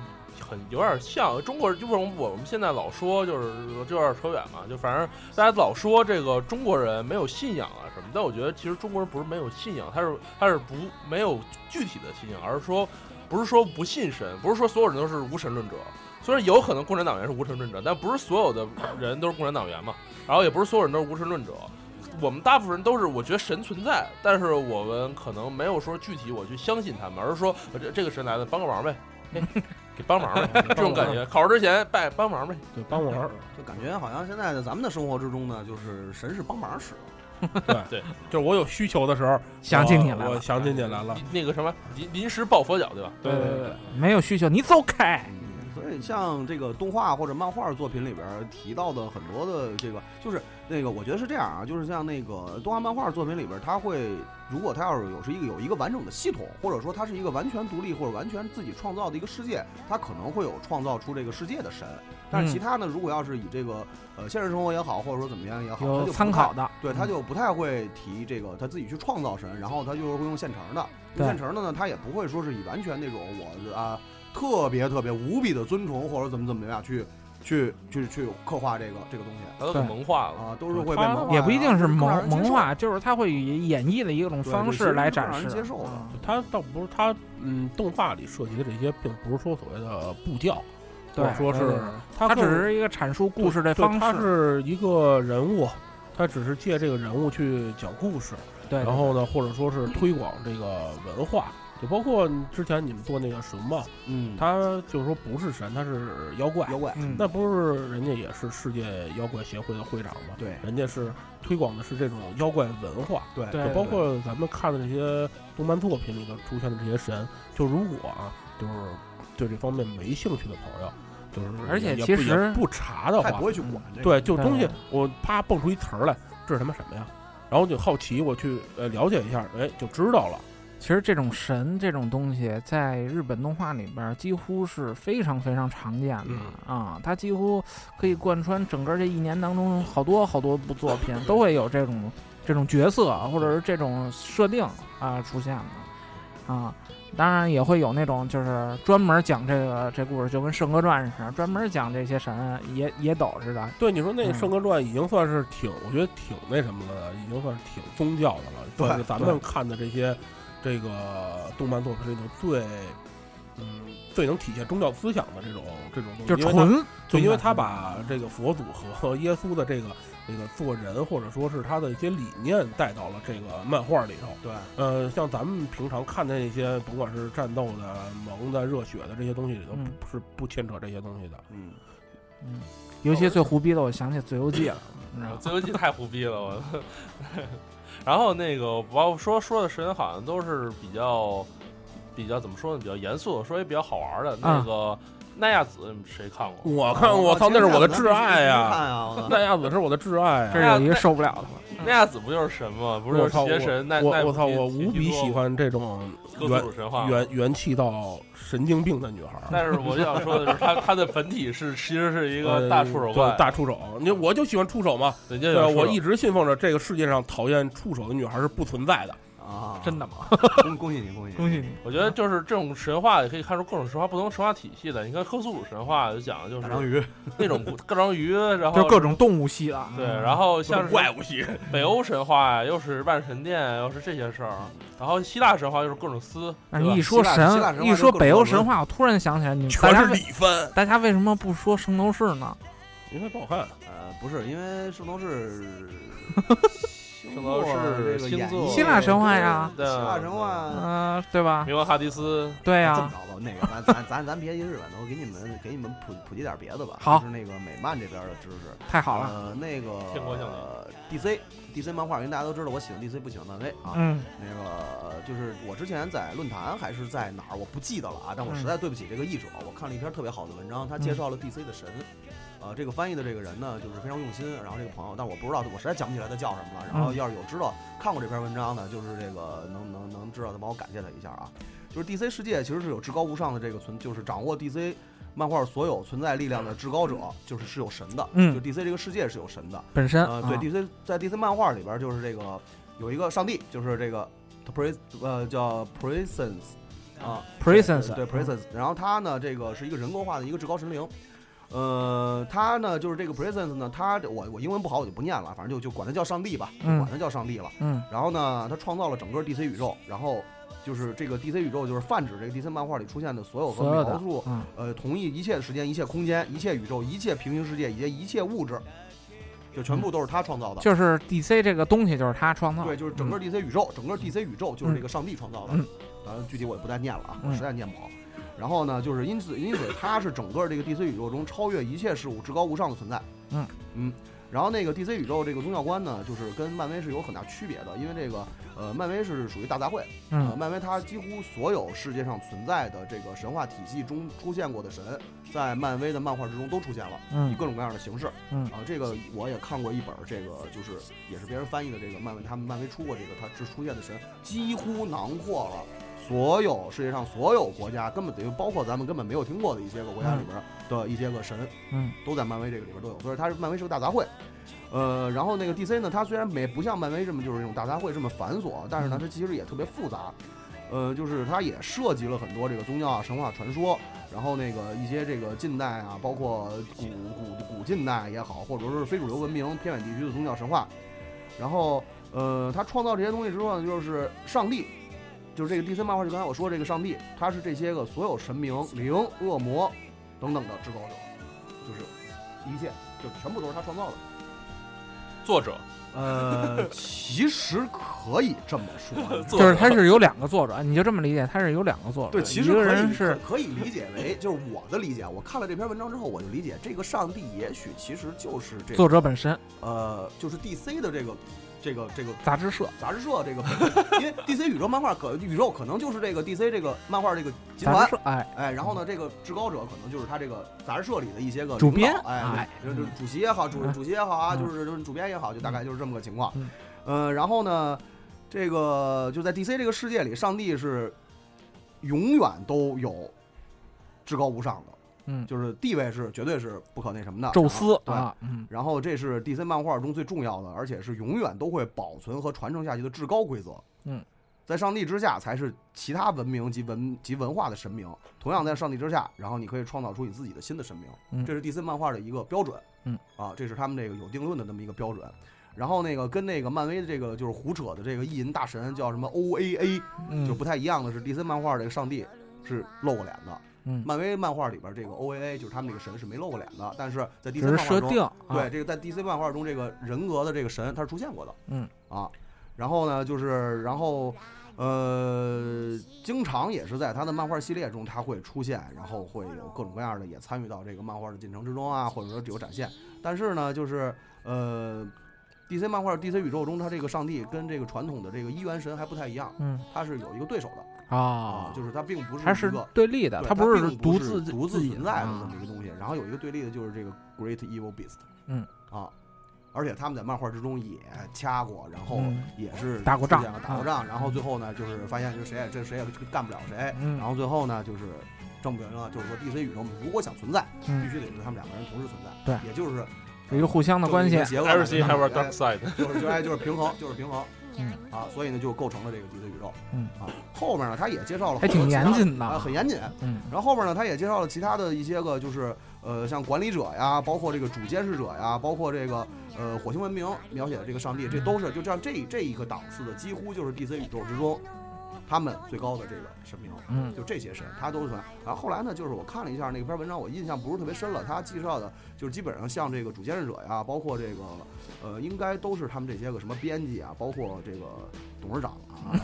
很有点像，中国人就是我们我们现在老说就是就有点扯远嘛，就反正大家老说这个中国人没有信仰啊什么，但我觉得其实中国人不是没有信仰，他是他是不没有具体的信仰，而是说不是说不信神，不是说所有人都是无神论者。虽然有可能共产党员是无神论者，但不是所有的人都是共产党员嘛，然后也不是所有人都是无神论者。我们大部分人都是，我觉得神存在，但是我们可能没有说具体我去相信他们，而是说呃这这个神来了，帮个忙呗，哎 给帮忙呗，这种感觉。考试之前拜帮忙呗，对，帮忙。就感觉好像现在的咱们的生活之中呢，就是神是帮忙使的，对对，就是我有需求的时候，想起你来了我想起你来了。那个什么临临时抱佛脚，对吧？对对对，没有需求，你走开。所以像这个动画或者漫画作品里边提到的很多的这个，就是那个我觉得是这样啊，就是像那个动画漫画作品里边，它会如果它要是有是一个有一个完整的系统，或者说它是一个完全独立或者完全自己创造的一个世界，它可能会有创造出这个世界的神。但是其他呢，如果要是以这个呃现实生活也好，或者说怎么样也好，它有参考的，对，他就不太会提这个他自己去创造神，然后他就是会用现成的。用现成的呢，他也不会说是以完全那种我是啊特别特别无比的尊崇或者怎么怎么样去去去去刻画这个这个东西它都给萌化了。啊，都是会被萌化也不一定是萌萌化，就是他会以演绎的一种方式来展示。接受的啊他倒不是他，嗯，动画里涉及的这些，并不是说所谓的布教，或对者，说是对他只是一个阐述故事的方式。是一个人物，他只是借这个人物去讲故事，对，然后呢，或者说是推广这个文化。就包括之前你们做那个神嘛，嗯，他就是说不是神，他是妖怪。妖怪嗯那不是人家也是世界妖怪协会的会长吗？对人家是推广的是这种妖怪文化。对对就包括咱们看的这些动漫作品里头出现的这些神，就如果啊，就是对这方面没兴趣的朋友，就是而且也不其实不查的话他不，会去管这个。对，就东西我啪蹦出一词儿来，这是他妈什么呀？然后就好奇，我去呃了解一下，哎，就知道了。其实这种神这种东西，在日本动画里边儿几乎是非常非常常见的、嗯啊，它几乎可以贯穿整个这一年当中好多好多部作品都会有这种这种角色或者是这种设定啊出现的啊。当然也会有那种就是专门讲这个这故事，就跟《圣歌传》似的，专门讲这些神也也斗似的。对，你说那圣歌传》已经算是挺，我觉得挺那什么了，已经算是挺宗教的了，对咱们看的这些这个动漫作品里头最嗯最能体现宗教思想的这种这种东西，就纯就，因为他把这个佛祖和耶稣的这个这个做人，或者说是他的一些理念带到了这个漫画里头。对，呃，像咱们平常看的那些，甭管是战斗的、萌的、热血的这些东西里头，嗯不是不牵扯这些东西的。嗯，嗯，尤其最胡逼的，我想起《自由记》了？自由记太胡逼了，我。然后那个包括说说的神好像都是比较比较怎么说呢？比较严肃的，说也比较好玩的。那个奈亚子谁看过？我看过，我操，那是我的挚爱呀！奈亚子是我的挚爱啊！这有一个受不了的了。奈亚子不就是神吗？不是就是，邪神奈奈我我操，我无比喜欢这种元鲁神话。元元气到神经病的女孩儿。但是我想说的是，她她的本体是其实是一呃个大触手大触手。你我就喜欢触手嘛。对，我一直信奉着这个世界上讨厌触手的女孩是不存在的。啊，真的吗？恭恭喜你，恭喜你，恭喜你！我觉得就是这种神话也可以看出各种神话不同神话体系的。你看克苏鲁神话就讲的就是大章鱼，那种各章鱼，然后就各种动物系的。对，然后像是怪物系，北欧神话呀，又是万神殿，又是这些事儿。然后希腊神话又是各种丝，你一说神神，一说北欧神话，我突然想起来，你们大全是家为里番，大家为什么不说圣斗士呢？因为不好看。呃，不是，因为圣斗士，圣斗士这个星座演绎希腊神话呀对希腊神话，嗯，对吧？冥王哈迪斯，对呀这么，着吧，那个咱咱咱咱别提日本的，我给你们给你们普普及点别的吧。好就是那个美漫这边的知识。太好了，呃，那个天国降临呃 DC DC 漫画，因为大家都知道我喜欢 DC 不喜欢漫威啊。嗯那个就是我之前在论坛还是在哪儿，我不记得了啊，但我嗯实在对不起这个译者，我看了一篇特别好的文章，他介绍了 DC 的神。呃，这个翻译的这个人呢，就是非常用心。然后这个朋友，但我不知道，我实在想不起来他叫什么了。然后嗯要是有知道看过这篇文章的，就是这个能能能知道的，帮我感谢他一下啊。就是 DC 世界其实是有至高无上的这个存，就是掌握 DC 漫画所有存在力量的至高者，就是是有神的。嗯就 DC 这个世界是有神的。本身呃，对啊 DC 在 DC 漫画里边就是这个有一个上帝，就是这个 Pre 呃叫 Presence 啊 Presence 对 Presence，然后他呢这个是一个人格化的一个至高神灵。呃，他呢就是这个 Presence 呢，他我我英文不好我就不念了，反正就就管他叫上帝吧，管他叫上帝了。嗯。然后呢，他创造了整个 DC 宇宙，然后就是这个 DC 宇宙就是泛指这个 DC 漫画里出现的所有和描述嗯。呃，同一一切时间、一切空间、一切宇宙、一切平行世界以及一切物质，就全部都是他创造的。就是 DC 这个东西就是他创造，对，就是整个 DC 宇宙，整个 DC 宇宙就是这个上帝创造的嗯。当然，具体我也不再念了啊，我嗯实在念不好。然后呢，就是因此，因此他是整个这个 DC 宇宙中超越一切事物、至高无上的存在。嗯嗯。然后那个 DC 宇宙这个宗教观呢，就是跟漫威是有很大区别的，因为这个呃，漫威是属于大杂烩，呃，嗯漫威它几乎所有世界上存在的这个神话体系中出现过的神，在漫威的漫画之中都出现了，嗯。以嗯各种各样的形式。嗯。啊，这个我也看过一本儿，这个就是也是别人翻译的这个漫威，他们漫威出过这个，它是出现的神几乎囊括了所有世界上所有国家，根本等于包括咱们根本没有听过的一些个国家里边的一些个神，嗯都在漫威这个里边都有，所以它是漫威是个大杂烩。呃，然后那个 DC 呢，它虽然没不像漫威这么就是那种大杂烩这么繁琐，但是呢，它其实也特别复杂。呃，就是它也涉及了很多这个宗教啊、神话传说，然后那个一些这个近代啊，包括古古古近代也好，或者说是非主流文明偏远地区的宗教神话。然后，呃，他创造这些东西之后呢，就是上帝，就是这个 DC 漫画，就刚才我说这个上帝，他是这些个所有神明、灵、恶魔等等的制高者，就是一切，就全部都是他创造的。作者呃，其实可以这么说，就是他是有两个作者，你就这么理解，他是有两个作者，对，其一个实可以人是可可以理解为，就是我的理解。我看了这篇文章之后，我就理解这个上帝也许其实就是这个作者本身，呃，就是 DC 的这个这个这个杂志社，杂志社这个，因为 DC 宇宙漫画可宇宙可能就是这个 DC 这个漫画这个集团。哎，哎，然后呢，这个至高者可能就是他这个杂志社里的一些个主编哎哎，就是就主席也好，主嗯。主席也好啊，嗯。就是就是主编也好，就大概就是这么个情况。嗯。呃，然后呢，这个就在 DC 这个世界里，上帝是永远都有至高无上的，嗯，就是地位是绝对是不可那什么的。宙斯对啊，嗯然后这是 DC 漫画中最重要的，而且是永远都会保存和传承下去的至高规则。嗯，在上帝之下才是其他文明及文及文化的神明。同样在上帝之下，然后你可以创造出你自己的新的神明。嗯这是 DC 漫画的一个标准。嗯，啊，这是他们这个有定论的这么一个标准。然后那个跟那个漫威的这个就是胡扯的这个意淫大神叫什么 OAA，嗯，就不太一样的是 DC 漫画这个上帝是露过脸的。嗯，漫威漫画里边这个 OAA 就是他们这个神是没露过脸的，但是在 DC 漫画中，设定，对，啊，这个在 DC 漫画中，这个人格的这个神他是出现过的，嗯。啊，然后呢，就是然后呃，经常也是在他的漫画系列中他会出现，然后会有各种各样的也参与到这个漫画的进程之中啊，或者说有展现。但是呢，就是呃，DC 漫画 DC 宇宙中，他这个上帝跟这个传统的这个一元神还不太一样，嗯。他是有一个对手的啊，就是它并不是它是一个。对立的，对它不是并独是自独自存在的这啊么一个东西。然后有一个对立的就是这个 Great Evil Beast，嗯啊，而且他们在漫画之中也掐过，然后嗯也是打过仗打过仗，然后最后呢就是发现就谁也这谁也干不了谁，嗯然后最后呢就是证明了就是说 DC 宇宙如果想存在，必嗯，须得是他们两个人同时存在，对也就是一个互相的关系 have dark side。就是就哎就是平衡，就是平衡，嗯啊，所以呢就构成了这个 DC 宇宙，嗯啊，后面呢他也介绍了还挺严谨的啊，很严谨，嗯然后后面呢，他也介绍了其他的一些个，就是呃，像管理者呀，包括这个主监视者呀，包括这个呃火星文明描写的这个上帝，这都是就这样这这一个档次的，几乎就是 DC 宇宙之中他们最高的这个神明。嗯就这些神，他都是存在。然后后来呢，就是我看了一下那篇文章，我印象不是特别深了。他介绍的就是基本上像这个主监视者呀，包括这个呃，应该都是他们这些个什么编辑啊，包括这个董事长啊，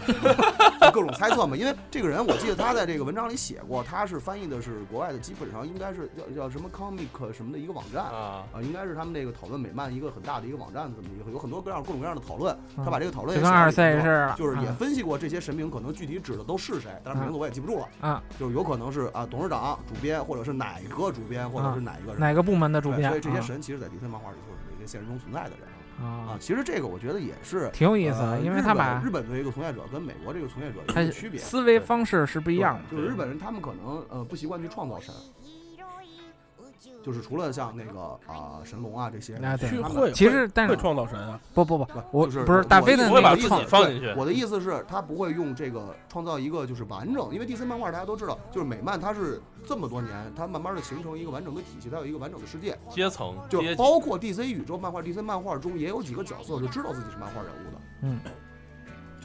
就各种猜测嘛。因为这个人，我记得他在这个文章里写过，他是翻译的是国外的，基本上应该是叫叫什么 comic 什么的一个网站啊，啊，应该是他们那个讨论美漫一个很大的一个网站，这么一个有很多各样各种各样的讨论。他把这个讨论就跟二也就是也啊分析过这些神明可能具体指的都是谁，但是名字我也记不住了。啊，就是有可能是啊董事长、主编，或者是哪个主编，或者是哪一个人。哪个部门的所以这些啊神其实，在 DC 漫画里头是一些现实中存在的人啊啊。，其实这个我觉得也是挺有意思的，呃因为他把日本的一个从业者跟美国这个从业者有区别，思维方式是不一样的。就是日本人他们可能呃不习惯去创造神，就是除了像那个啊、神龙啊这些，其实但是会创造神啊，不不不，不我就是不是大飞的那个创放进去我的意思是，他不会用这个创造一个就是完整，因为 DC 漫画大家都知道，就是美漫它是这么多年，它慢慢的形成一个完整的体系，它有一个完整的世界，阶层就包括 DC 宇宙漫画、DC 漫画中也有几个角色是知道自己是漫画人物的，嗯，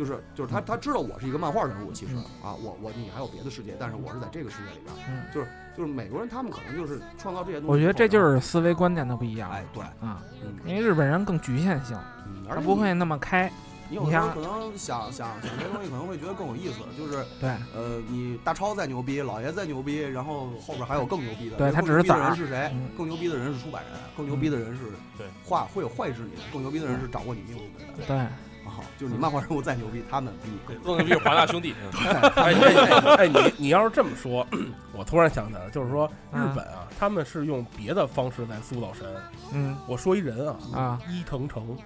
就是就是他他知道我是一个漫画人物，其实啊，我我你还有别的世界，但是我是在这个世界里边，嗯就是就是美国人他们可能就是创造这些东西，我觉得这就是思维观念的不一样哎对，啊，嗯因为日本人更局限性，嗯，而且他不会那么开。你有时候可能想想想这些东西，可能会觉得更有意思，就是对，呃，你大超再牛逼，老爷再牛逼，然后后边还有更牛逼的。对他只是人是谁嗯？更牛逼的人是出版人，更牛逼的人是对画会有坏治你的，更牛逼的人是掌握你命运的人。对，啊，就是你漫画人物再牛逼，他们比你更更牛逼华纳兄弟，哎哎哎哎，你你要是这么说，我突然想起来了，就是说日啊本啊，他们是用别的方式在塑造神。嗯我说一人啊，啊，伊藤诚，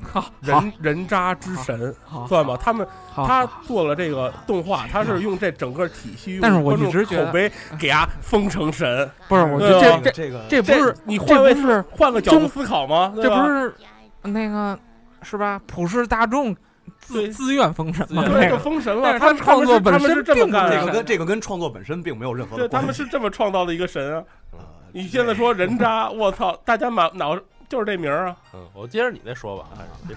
好，人人渣之神，好，算吧。他们，他做了这个动画，他是用这整个体系，但是我一直觉得口碑给他封成神。不是，我觉对得这这这这个这不是你换位这不是换个角度思考吗？这不是那个是吧？普世大众自自愿封神嘛？对，就封神了。但是他他创作本他们是身这么干这并不那的，个跟这个跟创作本身并没有任何关系。他们是这么创造的一个神啊！呃你现在说人渣，我操，大家满脑就是这名儿啊！嗯，我接着你那说吧，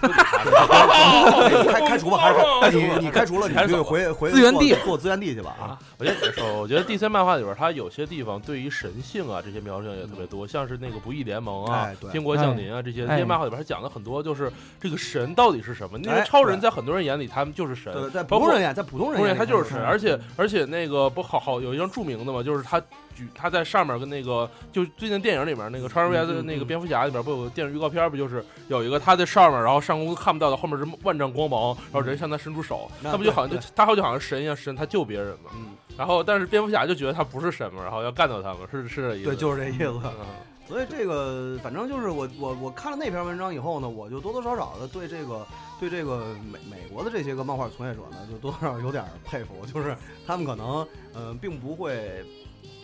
开开除吧，还是哎你你开除了，你就回回资源地。做做资源地去吧啊！我觉得你这说，我觉得 DC 漫画里边，它有些地方对于神性啊这些描述也特别多，像是那个不义联盟啊天国降临啊这些，这哎。些漫画里边它讲了很多，就是这个神到底是什么？那哎。些超人在很多人眼里他们就是神，对，在普通人眼，在普通人眼里他就是神，而且而且那个不好好有一张著名的嘛，就是他举他在上面跟那个就最近电影里面那个超人 VS 那个蝙蝠侠里边不有个电视预告片不就是有一个他在上面，然后上空看不到的，后面是万丈光芒，然后人向他伸出手，那那不就好像就他好像好像神一样神，他救别人嘛。嗯，然后但是蝙蝠侠就觉得他不是神嘛，然后要干掉他嘛，是是这意思。对，就是这意思。嗯 所以这个反正就是我我我看了那篇文章以后呢，我就多多少少的对这个对这个美美国的这些个漫画从业者呢，就多多少少有点佩服，就是他们可能嗯、呃并不会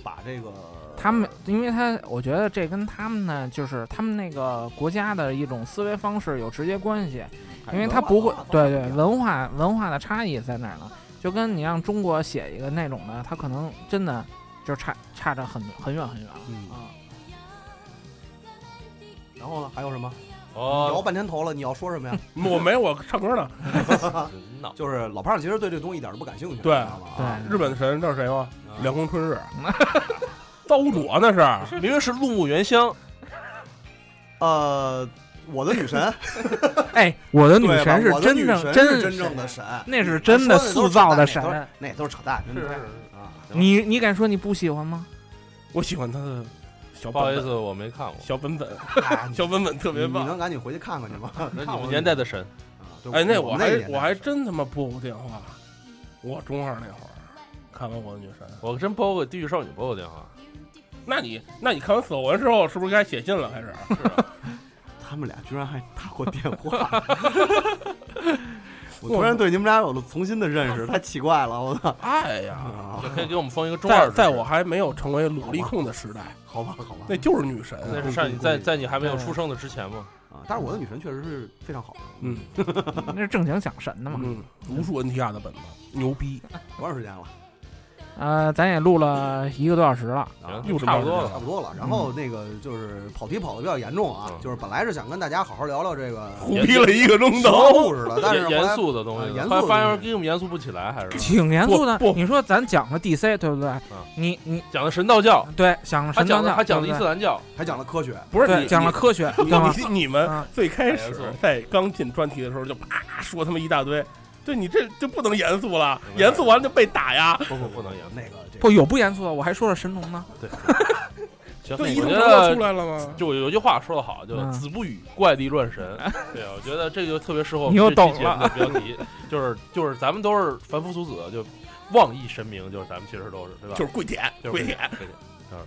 把这个他们，因为他我觉得这跟他们呢，就是他们那个国家的一种思维方式有直接关系，因为他不会，对对，文化文化的差异在哪儿呢？就跟你让中国写一个那种的，他可能真的就差差着很很远很远了嗯啊。然后呢还有什么？摇哦，半天头了，你要说什么呀？我没我唱歌呢。真闹。就是老胖其实对这东西一点都不感兴趣，对知道吗？啊对日本的神知道谁吗？啊凉宫春日，糟灼那是。明明是陆木原香，呃，我的女神，哎，我的女对吧神是我的女真正神真是真正的神，那是真的塑造的神。那都是扯淡，真的是啊。你你敢说你不喜欢吗？我喜欢他的小不好意思，我没看过。小本本，哎小本本特别棒你。能赶紧回去看看去吗？那你们年代的神，啊对哎，那我我还我还真他妈拨过电话，我中二那会儿看完我的女神。我真拨过地狱少女拨过电话。那你那你看完死活文之后，是不是该写信了？开始？他们俩居然还打过电话，我突然对你们俩有了重新的认识，太奇怪了，我操！哎呀，可以给我们封一个中二在在我还没有成为努力控的时代，好吧，好吧，那就是女神。那是上你在在你还没有出生的之前嘛。啊，但是我的女神确实是非常好的，嗯 那是正经想神的嘛。嗯，无数 NTR 的本子，牛逼。多长时间了？呃，咱也录了一个多小时了，差不多了。差不多了。然后那个就是跑题跑的比较严重啊，嗯就是本来是想跟大家好好聊聊这个胡逼了一个钟头么，故事的，但是严肃的东西，啊严肃发现给我们严肃不起来，还是挺严肃的不。你说咱讲了 DC 对不对？你你讲的神道教，对讲了神道教，的他讲了伊斯兰教，还讲了科学，不是你讲了科学，对吗？你你们啊最开始在刚进专题的时候就啪说他妈一大堆。对你这就不能严肃了，严肃完了就被打呀。不不不能严肃。那个这不有不严肃的，我还说了神农呢。对，行，对，一头我觉都出来了吗？就有句话说得好，就嗯子不语怪力乱神。对，我觉得这个就特别适合我们你又这期节目懂了的标题，就是就是咱们都是凡夫俗子，就妄议神明，就是咱们其实都是对吧？就是跪舔，就是跪舔。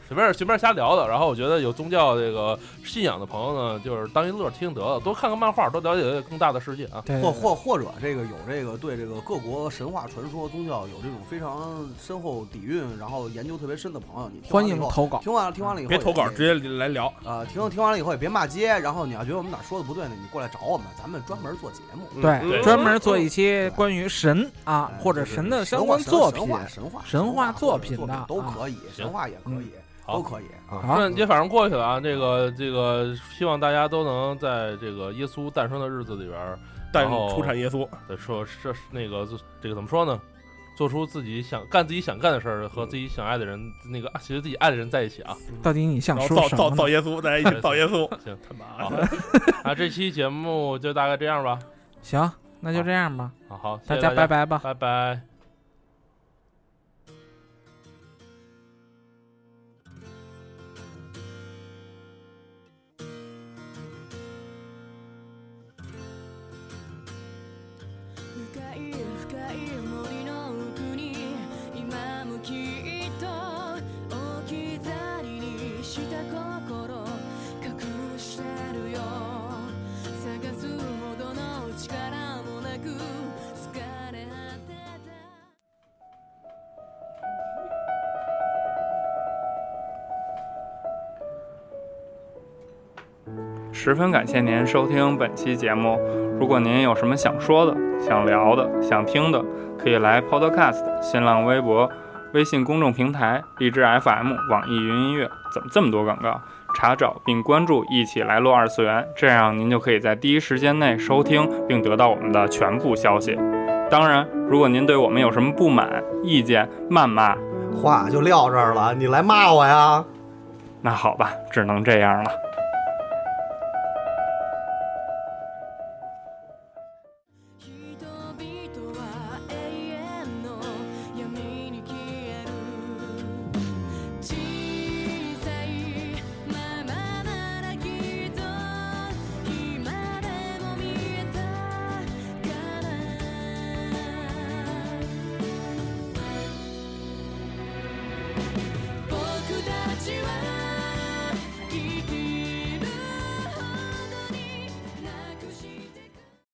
随便随便瞎聊的。然后我觉得有宗教这个信仰的朋友呢，就是当一乐听得了，多看看漫画，多了解更大的世界啊。对，或或或者这个有这个对这个各国神话传说宗教有这种非常深厚底蕴，然后研究特别深的朋友，你听欢完以后迎投稿。听完了听完了以后别投稿，直接来聊。呃听听完了以后也别骂街，然后你要觉得我们哪说的不对呢，你过来找我们，咱们专门做节目。嗯对，对专门做一期关于神啊哎或者神的相关作品神。话神话神话作作品的啊都可以，神话也可以，好都可以啊。好春节反正过去了啊，这个这个，希望大家都能在这个耶稣诞生的日子里边儿，但然后出产耶稣，对说这那个这个怎么说呢？做出自己想干自己想干的事儿，和自己想爱的人，那个其实自己爱的人在一起啊。到底你想然后造造说什么呢？造耶稣，大家一起造耶稣。行，他妈好的，啊，这期节目就大概这样吧。行，那就这样吧，好好，谢谢大家拜拜吧。拜拜。十分感谢您收听本期节目。如果您有什么想说的、想聊的、想听的，可以来 Podcast、新浪微博、微信公众平台、荔枝 FM、网易云音乐，怎么这么多广告？查找并关注“一起来录二次元”，这样您就可以在第一时间内收听并得到我们的全部消息。当然，如果您对我们有什么不满、意见、谩骂，话就撂这儿了，你来骂我呀？那好吧，只能这样了。